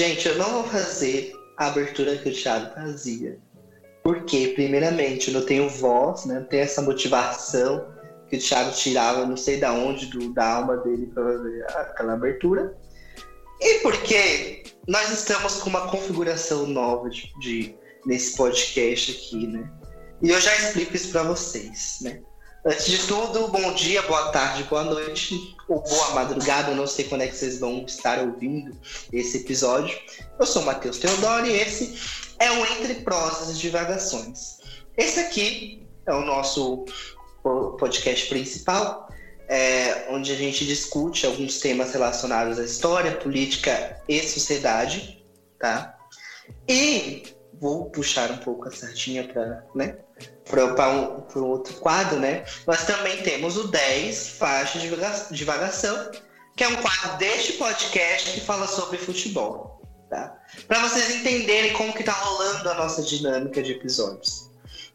Gente, eu não vou fazer a abertura que o Thiago fazia. Porque, primeiramente, eu não tenho voz, né? Não tenho essa motivação que o Thiago tirava, não sei da onde, do, da alma dele para fazer aquela abertura. E porque nós estamos com uma configuração nova de, de nesse podcast aqui, né? E eu já explico isso para vocês, né? Antes de tudo, bom dia, boa tarde, boa noite, ou boa madrugada, eu não sei quando é que vocês vão estar ouvindo esse episódio. Eu sou o Matheus Teodoro e esse é o Entre Prosas e Divagações. Esse aqui é o nosso podcast principal, é, onde a gente discute alguns temas relacionados à história, política e sociedade, tá? E vou puxar um pouco a sardinha para né, para um, um outro quadro, né? Nós também temos o 10 Faixas de Divagação, que é um quadro deste podcast que fala sobre futebol. Tá? Para vocês entenderem como que tá rolando a nossa dinâmica de episódios.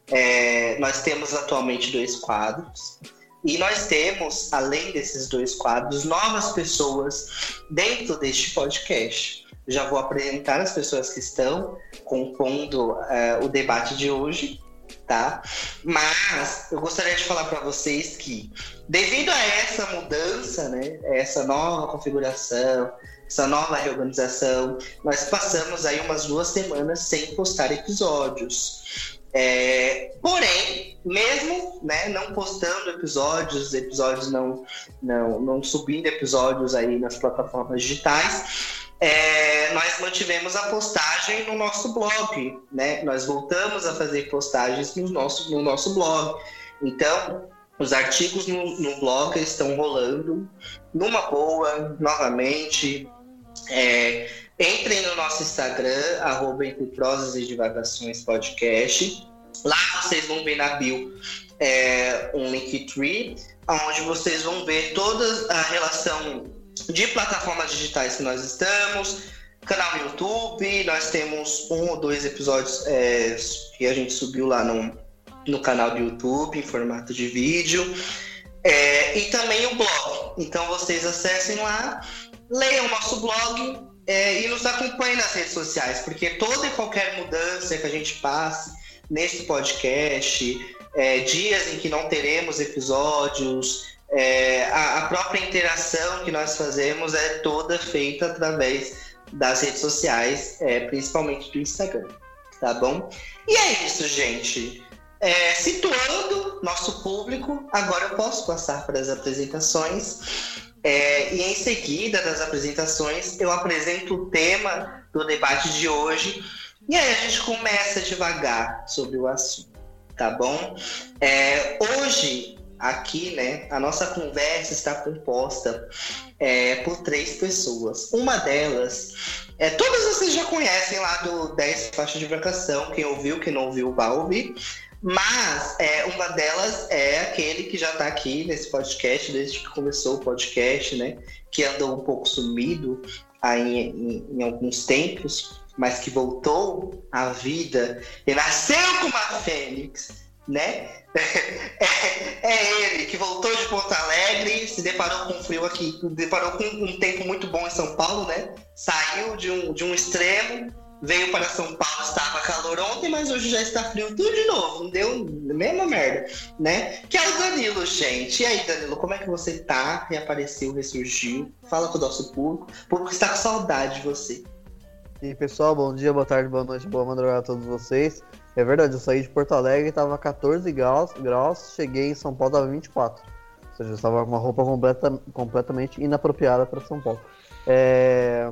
É, nós temos atualmente dois quadros. E nós temos, além desses dois quadros, novas pessoas dentro deste podcast. Já vou apresentar as pessoas que estão compondo uh, o debate de hoje tá? Mas eu gostaria de falar para vocês que, devido a essa mudança, né, essa nova configuração, essa nova reorganização, nós passamos aí umas duas semanas sem postar episódios. É, porém, mesmo né, não postando episódios, episódios não, não, não subindo episódios aí nas plataformas digitais, é, nós mantivemos a postagem no nosso blog, né? Nós voltamos a fazer postagens no nosso, no nosso blog. Então, os artigos no, no blog estão rolando numa boa, novamente. É, entrem no nosso Instagram, arroba e Divagações Podcast. Lá vocês vão ver na bio é, um Linktree, onde vocês vão ver toda a relação de plataformas digitais que nós estamos, canal no YouTube, nós temos um ou dois episódios é, que a gente subiu lá no, no canal do YouTube em formato de vídeo. É, e também o blog. Então vocês acessem lá, leiam nosso blog é, e nos acompanhem nas redes sociais, porque toda e qualquer mudança que a gente passe nesse podcast, é, dias em que não teremos episódios, é, a, a, própria interação que nós fazemos é toda feita através das redes sociais, é, principalmente do Instagram, tá bom? E é isso, gente. É, situando nosso público, agora eu posso passar para as apresentações. É, e em seguida das apresentações, eu apresento o tema do debate de hoje. E aí a gente começa devagar sobre o assunto, tá bom? É, hoje aqui, né, a nossa conversa está composta é, por três pessoas. Uma delas, é, todas vocês já conhecem lá do 10 faixas de vacação, quem ouviu, quem não ouviu, vai ouvir. Mas é, uma delas é aquele que já está aqui nesse podcast, desde que começou o podcast, né? Que andou um pouco sumido aí em, em alguns tempos, mas que voltou à vida e nasceu como a Fênix, né? É, é, ele que voltou de Porto Alegre, se deparou com frio aqui, deparou com um tempo muito bom em São Paulo, né? Saiu de um, de um extremo, veio para São Paulo, estava calor ontem, mas hoje já está frio tudo de novo, não deu mesma merda, né? Que é o Danilo, gente. E aí, Danilo, como é que você tá? Reapareceu, ressurgiu? Fala com o nosso público. O público está com saudade de você. E aí, pessoal, bom dia, boa tarde, boa noite, boa madrugada a todos vocês. É verdade, eu saí de Porto Alegre, tava 14 graus, graus cheguei em São Paulo, tava 24. Ou seja, eu estava com uma roupa completa, completamente inapropriada para São Paulo. É...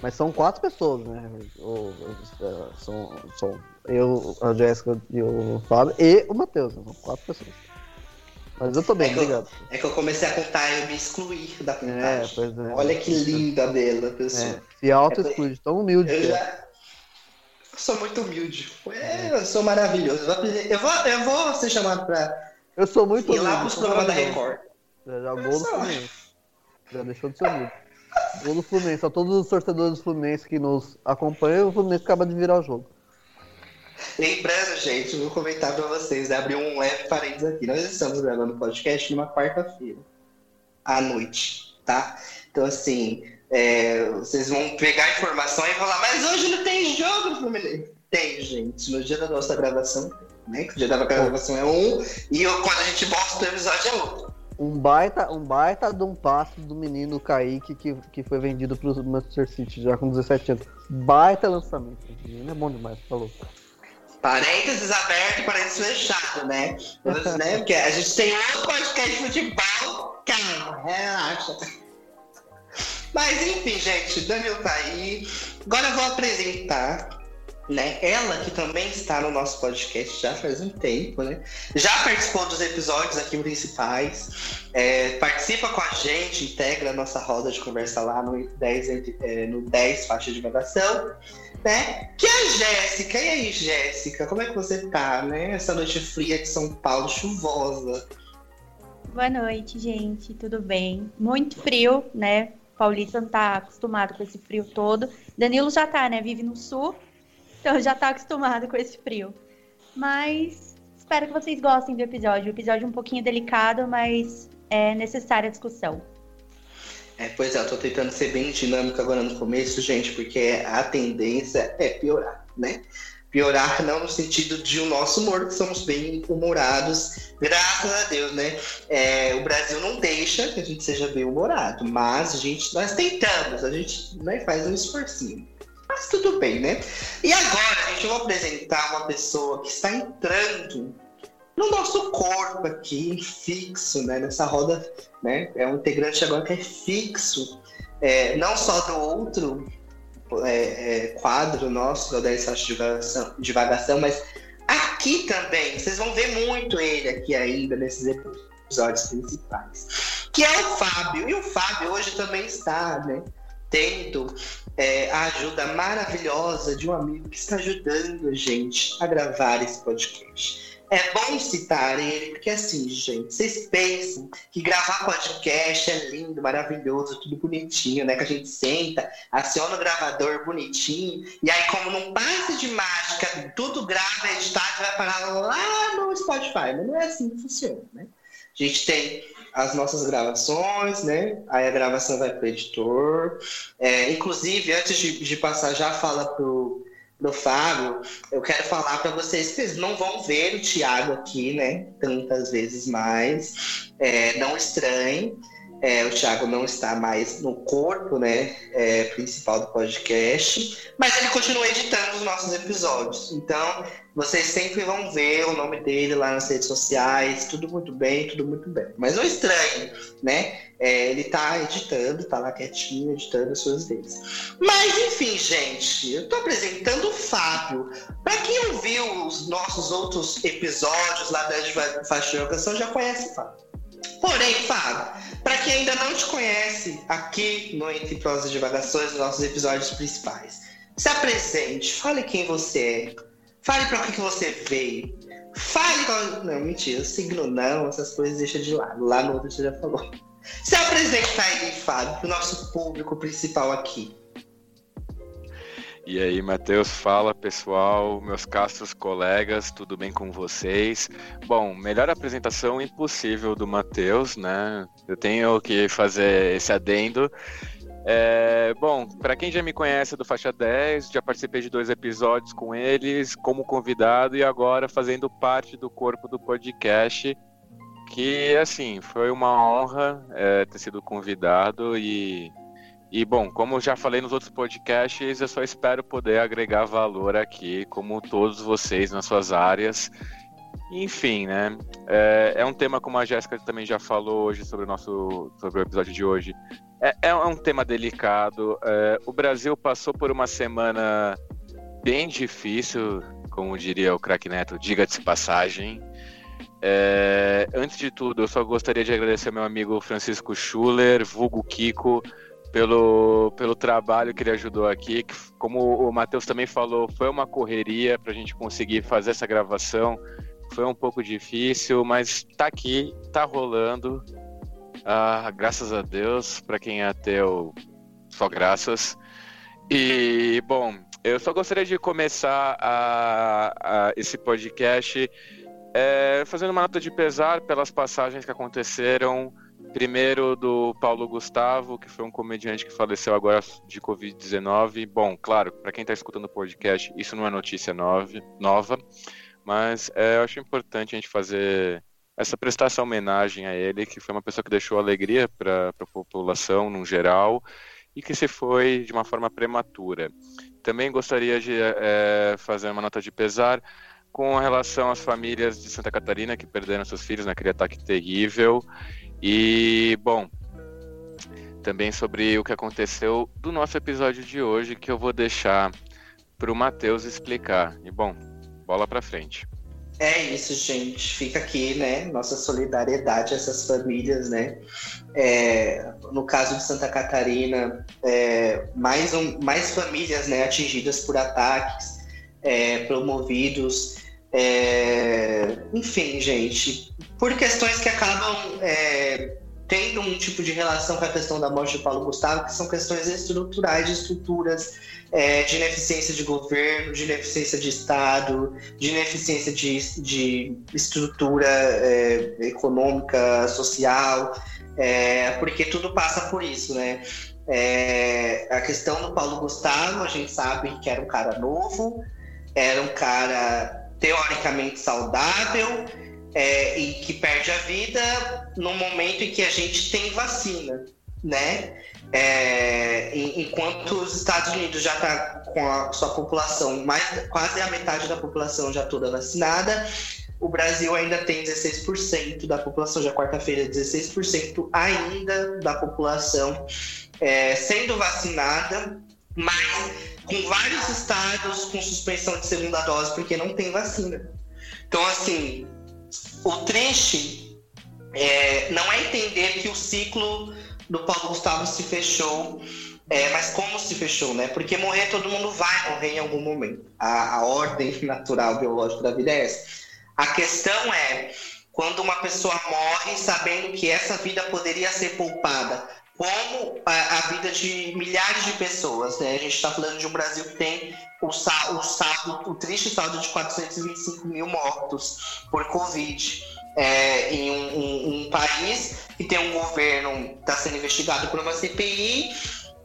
Mas são quatro pessoas, né? O, é, são, são eu, a Jéssica e o Fábio e o Matheus. São quatro pessoas. Mas eu tô bem, é obrigado. Eu, é que eu comecei a contar e eu me excluí da contagem. É, pois é. Olha que linda dela, pessoal. É, se auto-exclui, tão humilde. Eu já, sou muito humilde. É, eu sou maravilhoso. Eu vou, eu vou ser chamado pra eu sou muito ir lá pros programas da Record. Já, já gol do Fluminense. Já deixou de ser humilde. Gol do Fluminense. A todos os torcedores do Fluminense que nos acompanham, o Fluminense acaba de virar o jogo. Lembrando, gente, vou comentar pra vocês, né? abrir um leve parênteses aqui. Nós estamos gravando o podcast numa quarta-feira, à noite, tá? Então, assim, É, vocês vão pegar a informação e falar, mas hoje não tem jogo Fluminense. Tem, gente. No dia da nossa gravação, né? Que o dia da gravação é um, e quando a gente mostra o episódio é outro. Um baita, um baita de um passe do menino Kaique que, que foi vendido pro Manchester City já com 17 anos. Baita lançamento. O menino é bom demais, falou. Parênteses aberto, parênteses fechado, né? né? Porque a gente tem outro podcast de futebol. Calma, relaxa. Mas enfim, gente, Daniel tá aí. Agora eu vou apresentar né? Ela que também está no nosso podcast já faz um tempo, né? Já participou dos episódios aqui principais, é, participa com a gente, integra a nossa roda de conversa lá no 10, é, no 10 faixa de gravação, né? Que é a Jéssica. E aí, Jéssica, como é que você tá, né? Essa noite fria de São Paulo, chuvosa. Boa noite, gente. Tudo bem? Muito frio, né? Paulista não tá acostumado com esse frio todo. Danilo já tá, né? Vive no sul. Então já tá acostumado com esse frio. Mas espero que vocês gostem do episódio. O episódio é um pouquinho delicado, mas é necessária a discussão. É, pois é, eu tô tentando ser bem dinâmico agora no começo, gente, porque a tendência é piorar, né? Piorar não no sentido de o nosso humor, que somos bem humorados, graças a Deus, né? É, o Brasil não deixa que a gente seja bem humorado, mas a gente, nós tentamos, a gente né, faz um esforcinho. Mas tudo bem, né? E agora, gente vai apresentar uma pessoa que está entrando no nosso corpo aqui, fixo, né? Nessa roda, né? É um integrante agora que é fixo, é, não só do outro é, é, quadro nosso, da 10 de divagação, divagação, mas aqui também. Vocês vão ver muito ele aqui ainda nesses episódios principais. Que é o Fábio. E o Fábio hoje também está, né? Tendo é, a ajuda maravilhosa de um amigo que está ajudando a gente a gravar esse podcast. É bom citar ele, porque assim, gente, vocês pensam que gravar podcast é lindo, maravilhoso, tudo bonitinho, né? Que a gente senta, aciona o gravador bonitinho, e aí, como num passe de mágica, tudo grava, editado, vai parar lá no Spotify. Mas não é assim que funciona, né? A gente tem as nossas gravações, né? Aí a gravação vai para o editor. É, inclusive, antes de, de, passar, já fala pro, pro Fábio, eu quero falar para vocês que vocês não vão ver o Thiago aqui, né? Tantas vezes mais. É, não estranhem. É, o Thiago não está mais no corpo né, é, principal do podcast, mas ele continua editando os nossos episódios. Então, vocês sempre vão ver o nome dele lá nas redes sociais, tudo muito bem, tudo muito bem. Mas não estranho, né? É, ele está editando, está lá quietinho, editando as suas vezes. Mas, enfim, gente, eu estou apresentando o Fábio. Para quem ouviu os nossos outros episódios lá da Faixa de já conhece o Fábio. Porém, Fábio, para quem ainda não te conhece, aqui no Entre Prosa e Divagações, nos nossos episódios principais, se apresente, fale quem você é, fale para que, que você veio, fale qual... Não, mentira, signo não, essas coisas deixa de lado, lá no outro você já falou. Se apresenta aí, Fábio, para o nosso público principal aqui. E aí, Matheus, fala pessoal, meus castos colegas, tudo bem com vocês? Bom, melhor apresentação impossível do Matheus, né? Eu tenho que fazer esse adendo. É, bom, para quem já me conhece do Faixa 10, já participei de dois episódios com eles como convidado e agora fazendo parte do corpo do podcast. Que, assim, foi uma honra é, ter sido convidado e e bom, como já falei nos outros podcasts, eu só espero poder agregar valor aqui, como todos vocês nas suas áreas. Enfim, né? É, é um tema como a Jéssica também já falou hoje sobre o nosso sobre o episódio de hoje. É, é um tema delicado. É, o Brasil passou por uma semana bem difícil, como diria o craque Neto, diga-se passagem. É, antes de tudo, eu só gostaria de agradecer ao meu amigo Francisco Schuller, vulgo Kiko, pelo, pelo trabalho que ele ajudou aqui. Que, como o Matheus também falou, foi uma correria para a gente conseguir fazer essa gravação. Foi um pouco difícil, mas está aqui, está rolando. Ah, graças a Deus, para quem é ateu, só graças. E, bom, eu só gostaria de começar a, a esse podcast é, fazendo uma nota de pesar pelas passagens que aconteceram Primeiro do Paulo Gustavo, que foi um comediante que faleceu agora de Covid-19. Bom, claro, para quem está escutando o podcast, isso não é notícia nova, mas é, eu acho importante a gente fazer essa prestar essa homenagem a ele, que foi uma pessoa que deixou alegria para a população no geral e que se foi de uma forma prematura. Também gostaria de é, fazer uma nota de pesar com relação às famílias de Santa Catarina que perderam seus filhos naquele ataque terrível. E, bom, também sobre o que aconteceu do nosso episódio de hoje, que eu vou deixar para o Matheus explicar. E, bom, bola para frente. É isso, gente. Fica aqui, né? Nossa solidariedade a essas famílias, né? É, no caso de Santa Catarina, é, mais, um, mais famílias né, atingidas por ataques é, promovidos. É, enfim, gente, por questões que acabam é, tendo um tipo de relação com a questão da morte de Paulo Gustavo, que são questões estruturais de estruturas é, de ineficiência de governo, de ineficiência de Estado, de ineficiência de, de estrutura é, econômica, social, é, porque tudo passa por isso, né? É, a questão do Paulo Gustavo, a gente sabe que era um cara novo, era um cara teoricamente saudável é, e que perde a vida no momento em que a gente tem vacina, né? É, enquanto os Estados Unidos já está com a sua população, mais, quase a metade da população já toda vacinada, o Brasil ainda tem 16% da população, já quarta-feira, 16% ainda da população é, sendo vacinada, mas com vários estados com suspensão de segunda dose porque não tem vacina. Então, assim, o triste é, não é entender que o ciclo do Paulo Gustavo se fechou, é, mas como se fechou, né? Porque morrer todo mundo vai morrer em algum momento. A, a ordem natural biológica da vida é essa. A questão é quando uma pessoa morre sabendo que essa vida poderia ser poupada, como a, a vida de milhares de pessoas, né? A gente está falando de um Brasil que tem o, o saldo, o triste saldo de 425 mil mortos por Covid é, em um, um, um, país que tem um governo que está sendo investigado por uma CPI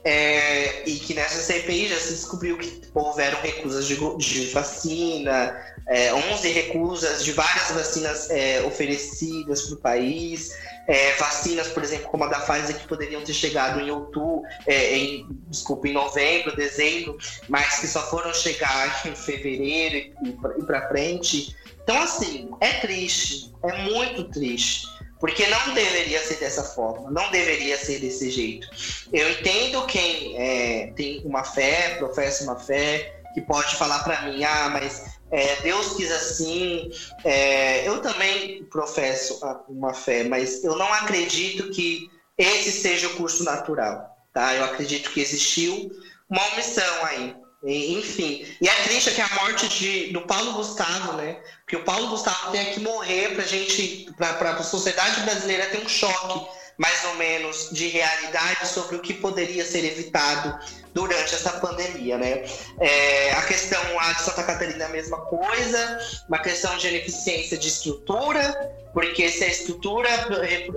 é, e que nessa CPI já se descobriu que houveram recusas de, de vacina, é, 11 recusas de várias vacinas é, oferecidas para o país, é, vacinas, por exemplo, como a da Pfizer, que poderiam ter chegado em outubro, é, em, desculpa, em novembro, dezembro, mas que só foram chegar em fevereiro e, para frente. Então, assim, é triste, é muito triste. Porque não deveria ser dessa forma, não deveria ser desse jeito. Eu entendo quem é, tem uma fé, professa uma fé, que pode falar para mim, ah, mas é, Deus quis assim. É, eu também professo uma fé, mas eu não acredito que esse seja o curso natural, tá? Eu acredito que existiu uma omissão aí. Enfim, e é triste que a morte de, do Paulo Gustavo, né? Porque o Paulo Gustavo tem que morrer pra gente, pra, pra sociedade brasileira ter um choque, mais ou menos, de realidade sobre o que poderia ser evitado durante essa pandemia, né? É, a questão lá de Santa Catarina é a mesma coisa, uma questão de ineficiência de estrutura, porque se a estrutura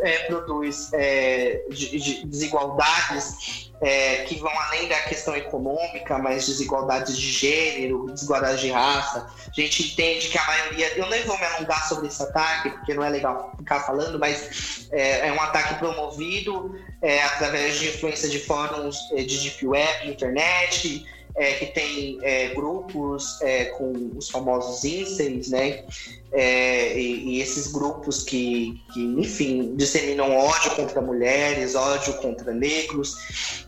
é, produz é, de, de desigualdades é, que vão além da questão econômica, mas desigualdades de gênero, desigualdades de raça. A gente entende que a maioria. Eu nem vou me alongar sobre esse ataque, porque não é legal ficar falando, mas é, é um ataque promovido é, através de influência de fóruns é, de deep web, internet, é, que tem é, grupos é, com os famosos incels, né? É, e, e, esses grupos que, que, enfim, disseminam ódio contra mulheres, ódio contra negros,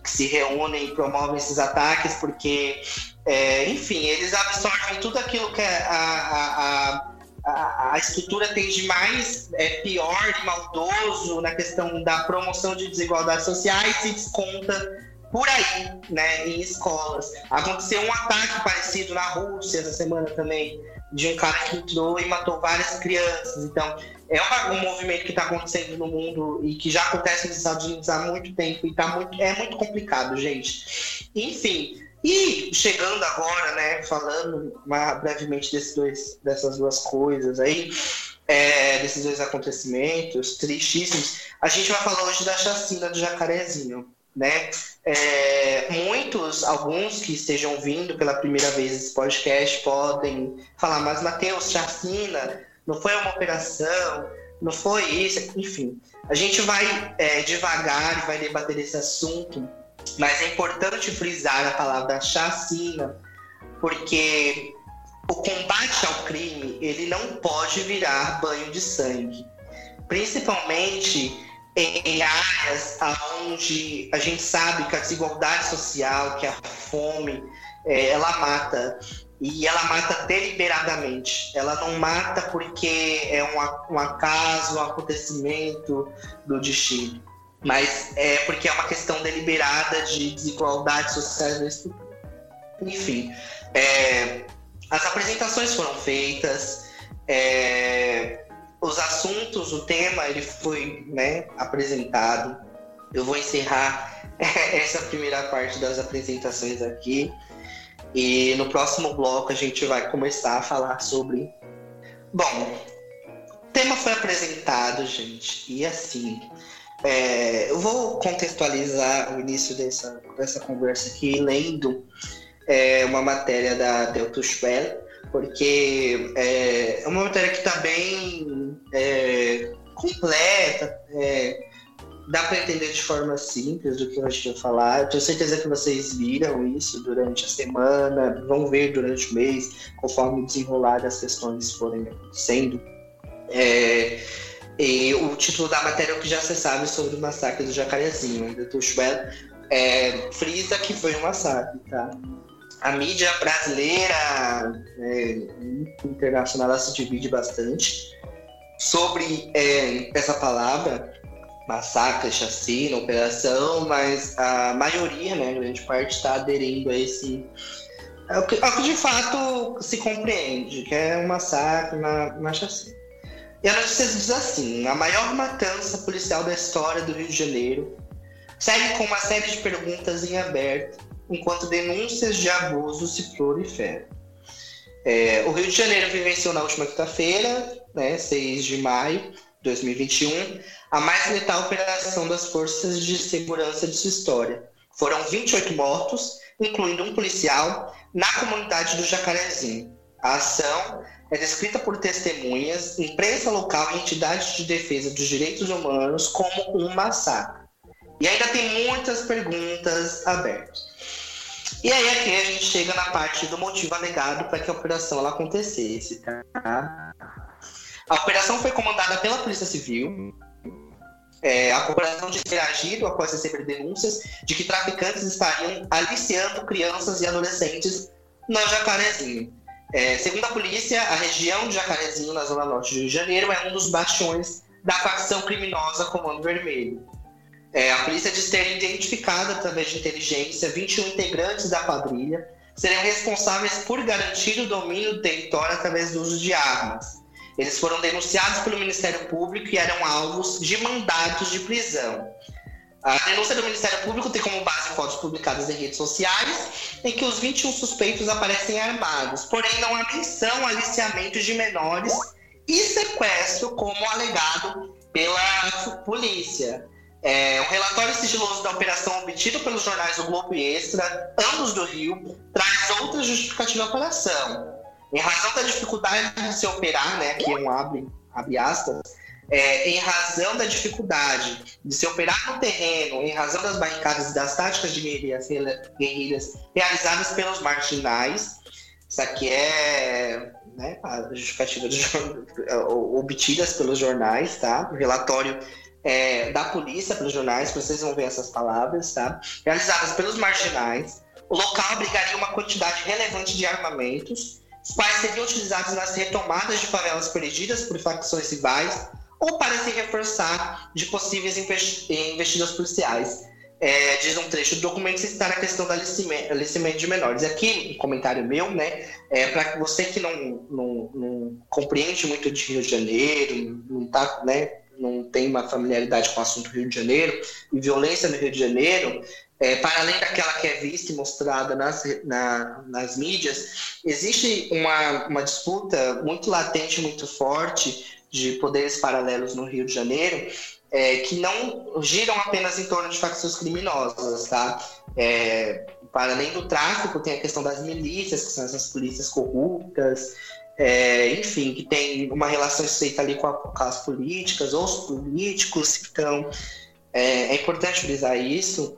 que se reúnem e promovem esses ataques porque, é, enfim, eles absorvem tudo aquilo que a, a, a, a estrutura tem de mais é, pior e maldoso na questão da promoção de desigualdades sociais e desconta por aí, né, em escolas. Aconteceu um ataque parecido na Rússia essa semana também, de um cara que entrou e matou várias crianças. Então, é um movimento que está acontecendo no mundo e que já acontece nos Estados Unidos há muito tempo e tá muito, é muito complicado, gente. Enfim, e chegando agora, né, falando brevemente desses dois, dessas duas coisas aí, é, desses dois acontecimentos tristíssimos, a gente vai falar hoje da chacina do Jacarezinho. Né? É, muitos, alguns que estejam vindo pela primeira vez esse podcast podem falar, mas Matheus, chacina, não foi uma operação, não foi isso, enfim. A gente vai é, devagar e vai debater esse assunto, mas é importante frisar a palavra chacina, porque o combate ao crime ele não pode virar banho de sangue, principalmente em áreas onde a gente sabe que a desigualdade social, que a fome, é, ela mata. E ela mata deliberadamente. Ela não mata porque é um, um acaso, um acontecimento do destino. Mas é porque é uma questão deliberada de desigualdade social Enfim, é, as apresentações foram feitas. É, os assuntos, o tema, ele foi né, apresentado. Eu vou encerrar essa primeira parte das apresentações aqui. E no próximo bloco a gente vai começar a falar sobre. Bom, o tema foi apresentado, gente, e assim. É, eu vou contextualizar o início dessa, dessa conversa aqui lendo é, uma matéria da Delta Schwell, porque é, é uma matéria que está bem é, completa, é, dá para entender de forma simples do que eu tinha falar. Eu tenho certeza que vocês viram isso durante a semana, vão ver durante o mês, conforme desenrolar as questões forem acontecendo. É, e o título da matéria é o que já se sabe sobre o massacre do Jacarezinho, do Schwell, é, frisa que foi um massacre, tá? A mídia brasileira é, internacional se divide bastante sobre é, essa palavra massacre, chacina, operação, mas a maioria, né, grande parte está aderindo a esse é o, que, é o que de fato se compreende, que é um massacre, uma, uma chacina. E a notícia diz assim: a maior matança policial da história do Rio de Janeiro segue com uma série de perguntas em aberto enquanto denúncias de abuso se proliferam. É, o Rio de Janeiro vivenciou na última quinta-feira, né, 6 de maio de 2021, a mais letal operação das forças de segurança de sua história. Foram 28 mortos, incluindo um policial, na comunidade do Jacarezinho. A ação é descrita por testemunhas, imprensa local e entidades de defesa dos direitos humanos como um massacre. E ainda tem muitas perguntas abertas. E aí aqui a gente chega na parte do motivo alegado para que a operação ela acontecesse, tá? A operação foi comandada pela Polícia Civil. É, a operação de ter agido após receber denúncias de que traficantes estariam aliciando crianças e adolescentes no Jacarezinho. É, segundo a polícia, a região de Jacarezinho, na zona norte do Rio de Janeiro, é um dos bastiões da facção criminosa Comando Vermelho. É, a polícia diz ter identificado, através de inteligência, 21 integrantes da quadrilha seriam responsáveis por garantir o domínio do território através do uso de armas. Eles foram denunciados pelo Ministério Público e eram alvos de mandatos de prisão. A denúncia do Ministério Público tem como base fotos publicadas em redes sociais, em que os 21 suspeitos aparecem armados, porém não há menção aliciamento de menores e sequestro, como alegado pela polícia. É, o relatório sigiloso da operação obtido pelos jornais do Globo e Extra, ambos do Rio, traz outra justificativa à operação. Em razão da dificuldade de se operar, né, aqui é um abre, abre aspas, é, em razão da dificuldade de se operar no terreno, em razão das barricadas e das táticas de guerrilhas, guerrilhas realizadas pelos marginais, isso aqui é né, a justificativa obtidas pelos jornais, tá? O relatório é, da polícia para os jornais, vocês vão ver essas palavras, tá? Realizadas pelos marginais. O local abrigaria uma quantidade relevante de armamentos, os quais seriam utilizados nas retomadas de favelas perdidas por facções rivais ou para se reforçar de possíveis investidas policiais. É, diz um trecho do documento citar a questão do alicimento de menores. Aqui, um comentário meu, né, é para você que não, não, não, compreende muito de Rio de Janeiro, não está né, não tem uma familiaridade com o assunto Rio de Janeiro, e violência no Rio de Janeiro, é, para além daquela que é vista e mostrada nas, na, nas mídias, existe uma, uma disputa muito latente, muito forte de poderes paralelos no Rio de Janeiro, é, que não giram apenas em torno de facções criminosas, tá? É, para além do tráfico, tem a questão das milícias, que são essas polícias corruptas, é, enfim, que tem uma relação estreita ali com, a, com as políticas, ou os políticos. Então, é, é importante frisar isso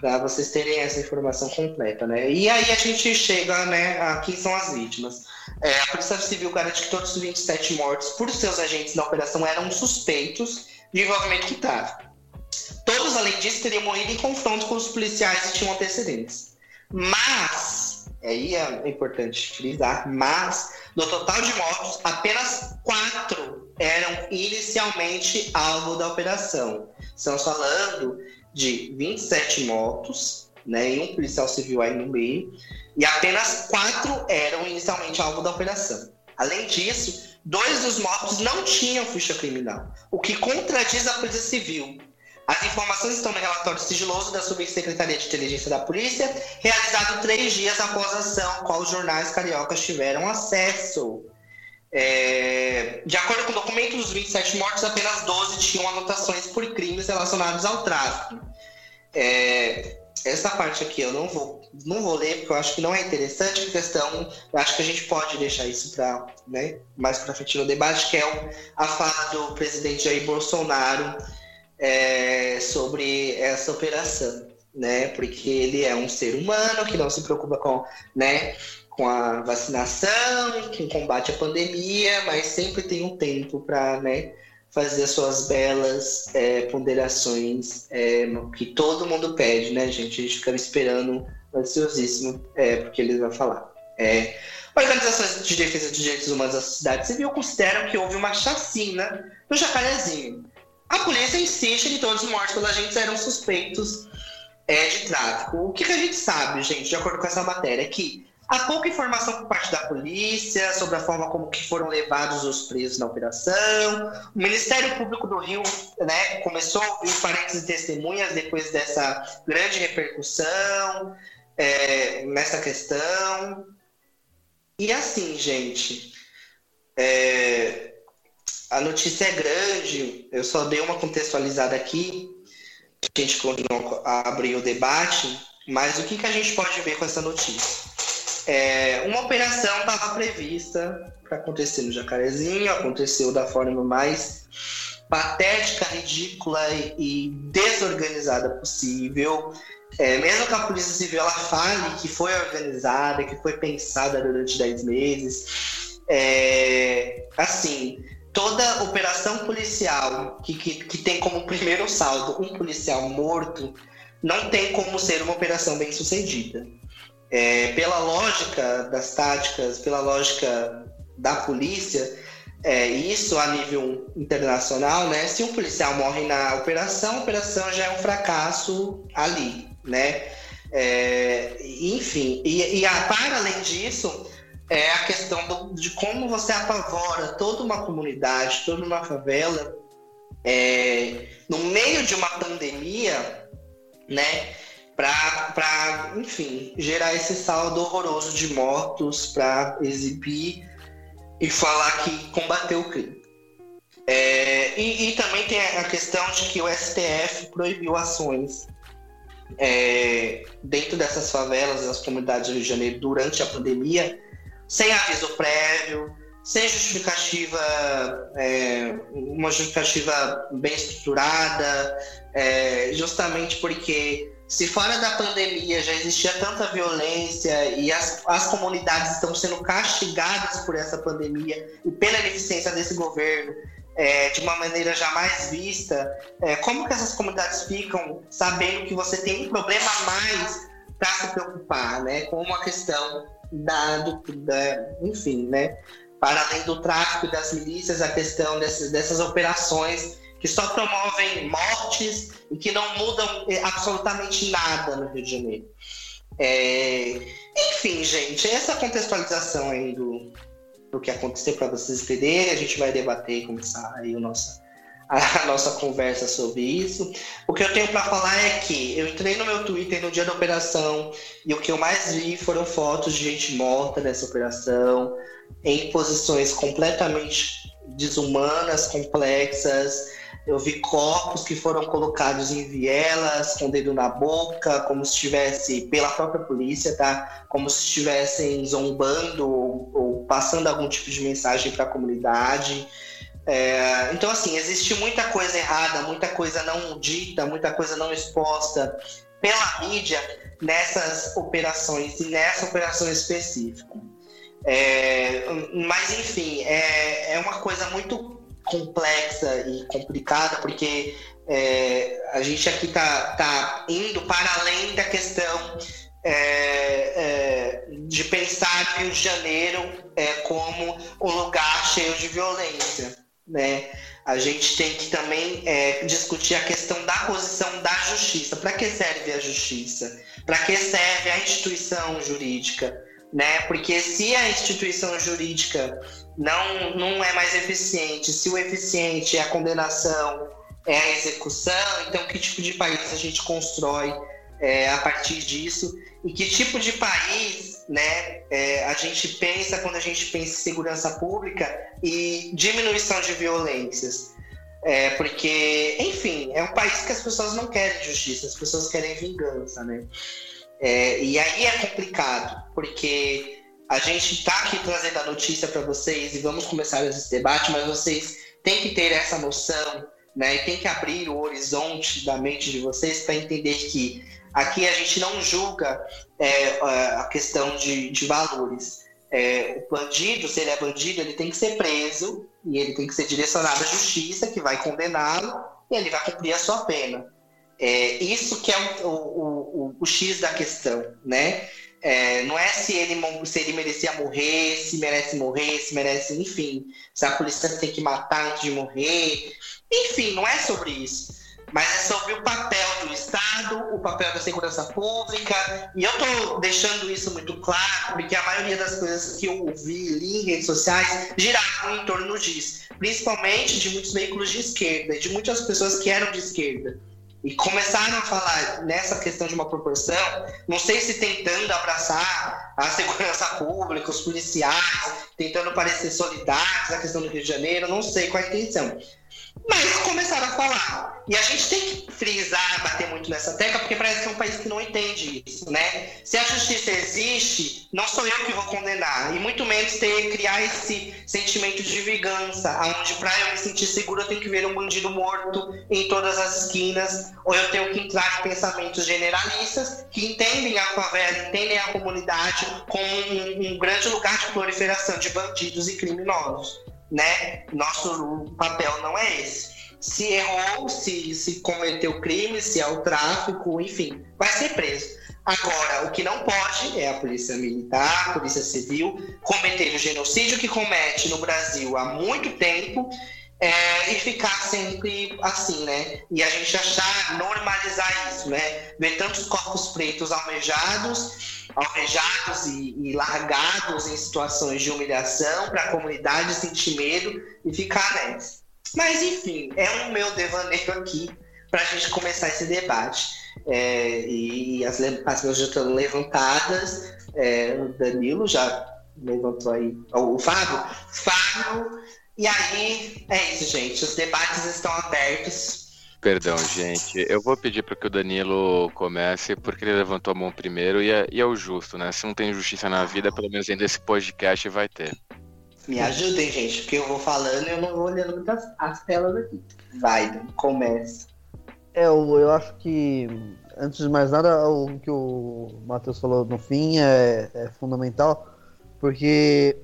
para vocês terem essa informação completa, né? E aí a gente chega, né, a quem são as vítimas. É, a Polícia Civil garante que todos os 27 mortos por seus agentes na operação eram suspeitos de envolvimento tráfico. Todos, além disso, teriam morrido em confronto com os policiais que tinham antecedentes. Mas, aí é importante frisar, mas, no total de mortos, apenas quatro eram inicialmente alvo da operação. Estamos falando de 27 mortos, né, e um policial civil aí no meio, e apenas quatro eram inicialmente alvo da operação. Além disso, dois dos mortos não tinham ficha criminal, o que contradiz a Polícia Civil. As informações estão no relatório sigiloso da Subsecretaria de Inteligência da Polícia, realizado três dias após a ação, qual os jornais cariocas tiveram acesso. É... De acordo com o documento, dos 27 mortos, apenas 12 tinham anotações por crimes relacionados ao tráfico. É... Essa parte aqui eu não vou, não vou ler, porque eu acho que não é interessante a questão. Eu acho que a gente pode deixar isso para né, mais para frente no debate, que é a fala do presidente Jair Bolsonaro é, sobre essa operação, né? Porque ele é um ser humano que não se preocupa com, né, com a vacinação, que combate a pandemia, mas sempre tem um tempo para, né, fazer as suas belas é, ponderações é, que todo mundo pede, né, gente? A gente fica esperando ansiosíssimo é, porque ele vai falar. É, organizações de defesa dos direitos humanos da sociedade civil consideram que houve uma chacina no Jacarezinho, a polícia insiste que todos os mortos pelos agentes eram suspeitos é, de tráfico. O que, que, a gente sabe, gente, de acordo com essa matéria, é que há pouca informação por parte da polícia sobre a forma como que foram levados os presos na operação. O Ministério Público do Rio né, começou a ouvir parentes e testemunhas depois dessa grande repercussão é, nessa questão. E assim, gente, é, a notícia é grande, eu só dei uma contextualizada aqui, a gente continua a abrir o debate, mas o que, que a gente pode ver com essa notícia? É, uma operação estava prevista para acontecer no Jacarezinho, aconteceu da forma mais patética, ridícula e desorganizada possível. É, mesmo que a Polícia Civil ela fale que foi organizada, que foi pensada durante 10 meses, é, assim, toda operação policial que, que, que tem como primeiro saldo um policial morto não tem como ser uma operação bem sucedida. É, pela lógica das táticas, pela lógica da polícia, é, isso a nível internacional, né? Se um policial morre na operação, a operação já é um fracasso ali, né? É, enfim, e, e a, para além disso, é a questão do, de como você apavora toda uma comunidade, toda uma favela, é, no meio de uma pandemia, né? Para, enfim, gerar esse saldo horroroso de mortos, para exibir e falar que combateu o crime. É, e, e, também tem a questão de que o STF proibiu ações é, dentro dessas favelas, das comunidades do Rio de Janeiro, durante a pandemia, sem aviso prévio, sem justificativa, é, uma justificativa bem estruturada, é, justamente porque se fora da pandemia já existia tanta violência e as, as comunidades estão sendo castigadas por essa pandemia e pela ineficiência desse governo, é, de uma maneira jamais vista, é, como que essas comunidades ficam sabendo que você tem um problema a mais para se preocupar, né? Como a questão da, do, da, enfim, né? Para além do tráfico e das milícias, a questão dessas, dessas operações que só promovem mortes e que não mudam eh, absolutamente nada no Rio de Janeiro. É... Enfim, gente, essa contextualização aí do, do que aconteceu para vocês entenderem, a gente vai debater e começar aí o nosso a nossa conversa sobre isso. O que eu tenho para falar é que eu entrei no meu Twitter no dia da operação e o que eu mais vi foram fotos de gente morta nessa operação, em posições completamente desumanas, complexas. Eu vi corpos que foram colocados em vielas, com o dedo na boca, como se estivesse, pela própria polícia, tá? Como se estivessem zombando ou, ou passando algum tipo de mensagem para a comunidade. É, então, assim, existe muita coisa errada, muita coisa não dita, muita coisa não exposta pela mídia nessas operações e nessa operação específica. É, mas, enfim, é, é uma coisa muito complexa e complicada, porque é, a gente aqui está tá indo para além da questão é, é, de pensar Rio de Janeiro é, como um lugar cheio de violência. Né? A gente tem que também é, discutir a questão da posição da justiça. Para que serve a justiça? Para que serve a instituição jurídica? Né? Porque se a instituição jurídica não, não é mais eficiente, se o eficiente é a condenação, é a execução, então que tipo de país a gente constrói é, a partir disso? E que tipo de país né, é, a gente pensa quando a gente pensa em segurança pública e diminuição de violências? É, porque, enfim, é um país que as pessoas não querem justiça, as pessoas querem vingança, né? É, e aí é complicado, porque a gente está aqui trazendo a notícia para vocês e vamos começar esse debate, mas vocês têm que ter essa noção, né? E tem que abrir o horizonte da mente de vocês para entender que Aqui a gente não julga é, a questão de, de valores. É, o bandido, se ele é bandido, ele tem que ser preso e ele tem que ser direcionado à justiça, que vai condená-lo e ele vai cumprir a sua pena. É, isso que é o, o, o, o X da questão, né? É, não é se ele, se ele merecia morrer, se merece morrer, se merece, enfim, se a polícia tem que matar antes de morrer. Enfim, não é sobre isso mas é sobre o papel do Estado, o papel da segurança pública, e eu estou deixando isso muito claro, porque a maioria das coisas que eu ouvi li em redes sociais giravam em torno disso, principalmente de muitos veículos de esquerda, de muitas pessoas que eram de esquerda. E começaram a falar nessa questão de uma proporção, não sei se tentando abraçar a segurança pública, os policiais, tentando parecer solidários na questão do Rio de Janeiro, não sei qual é a intenção. Mas começaram a falar. E a gente tem que frisar, bater muito nessa tecla, porque parece que é um país que não entende isso, né? Se a justiça existe, não sou eu que vou condenar. E muito menos ter, criar esse sentimento de vingança, onde para eu me sentir seguro eu tenho que ver um bandido morto em todas as esquinas, ou eu tenho que entrar em pensamentos generalistas que entendem a favela, entendem a comunidade como um, um grande lugar de proliferação de bandidos e criminosos né? Nosso papel não é esse. Se errou, se, se cometeu crime, se é o tráfico, enfim, vai ser preso. Agora, o que não pode é a polícia militar, a polícia civil, cometer o genocídio que comete no Brasil há muito tempo é, e ficar sempre assim, né? E a gente achar, normalizar isso, né? Ver tantos corpos pretos almejados alvejados e, e largados em situações de humilhação para a comunidade sentir medo e ficar nessa. Mas, enfim, é o meu devaneio aqui para a gente começar esse debate. É, e as, as já estão levantadas, é, o Danilo já levantou aí, o Fábio, Fábio, e aí é isso, gente. Os debates estão abertos. Perdão, gente. Eu vou pedir para que o Danilo comece, porque ele levantou a mão primeiro e é, e é, o justo, né? Se não tem justiça na vida, pelo menos dentro desse podcast vai ter. Me ajudem, gente, porque eu vou falando e eu não vou olhando muitas as telas aqui. Vai, começa. É, eu, eu acho que, antes de mais nada, o que o Matheus falou no fim é, é fundamental, porque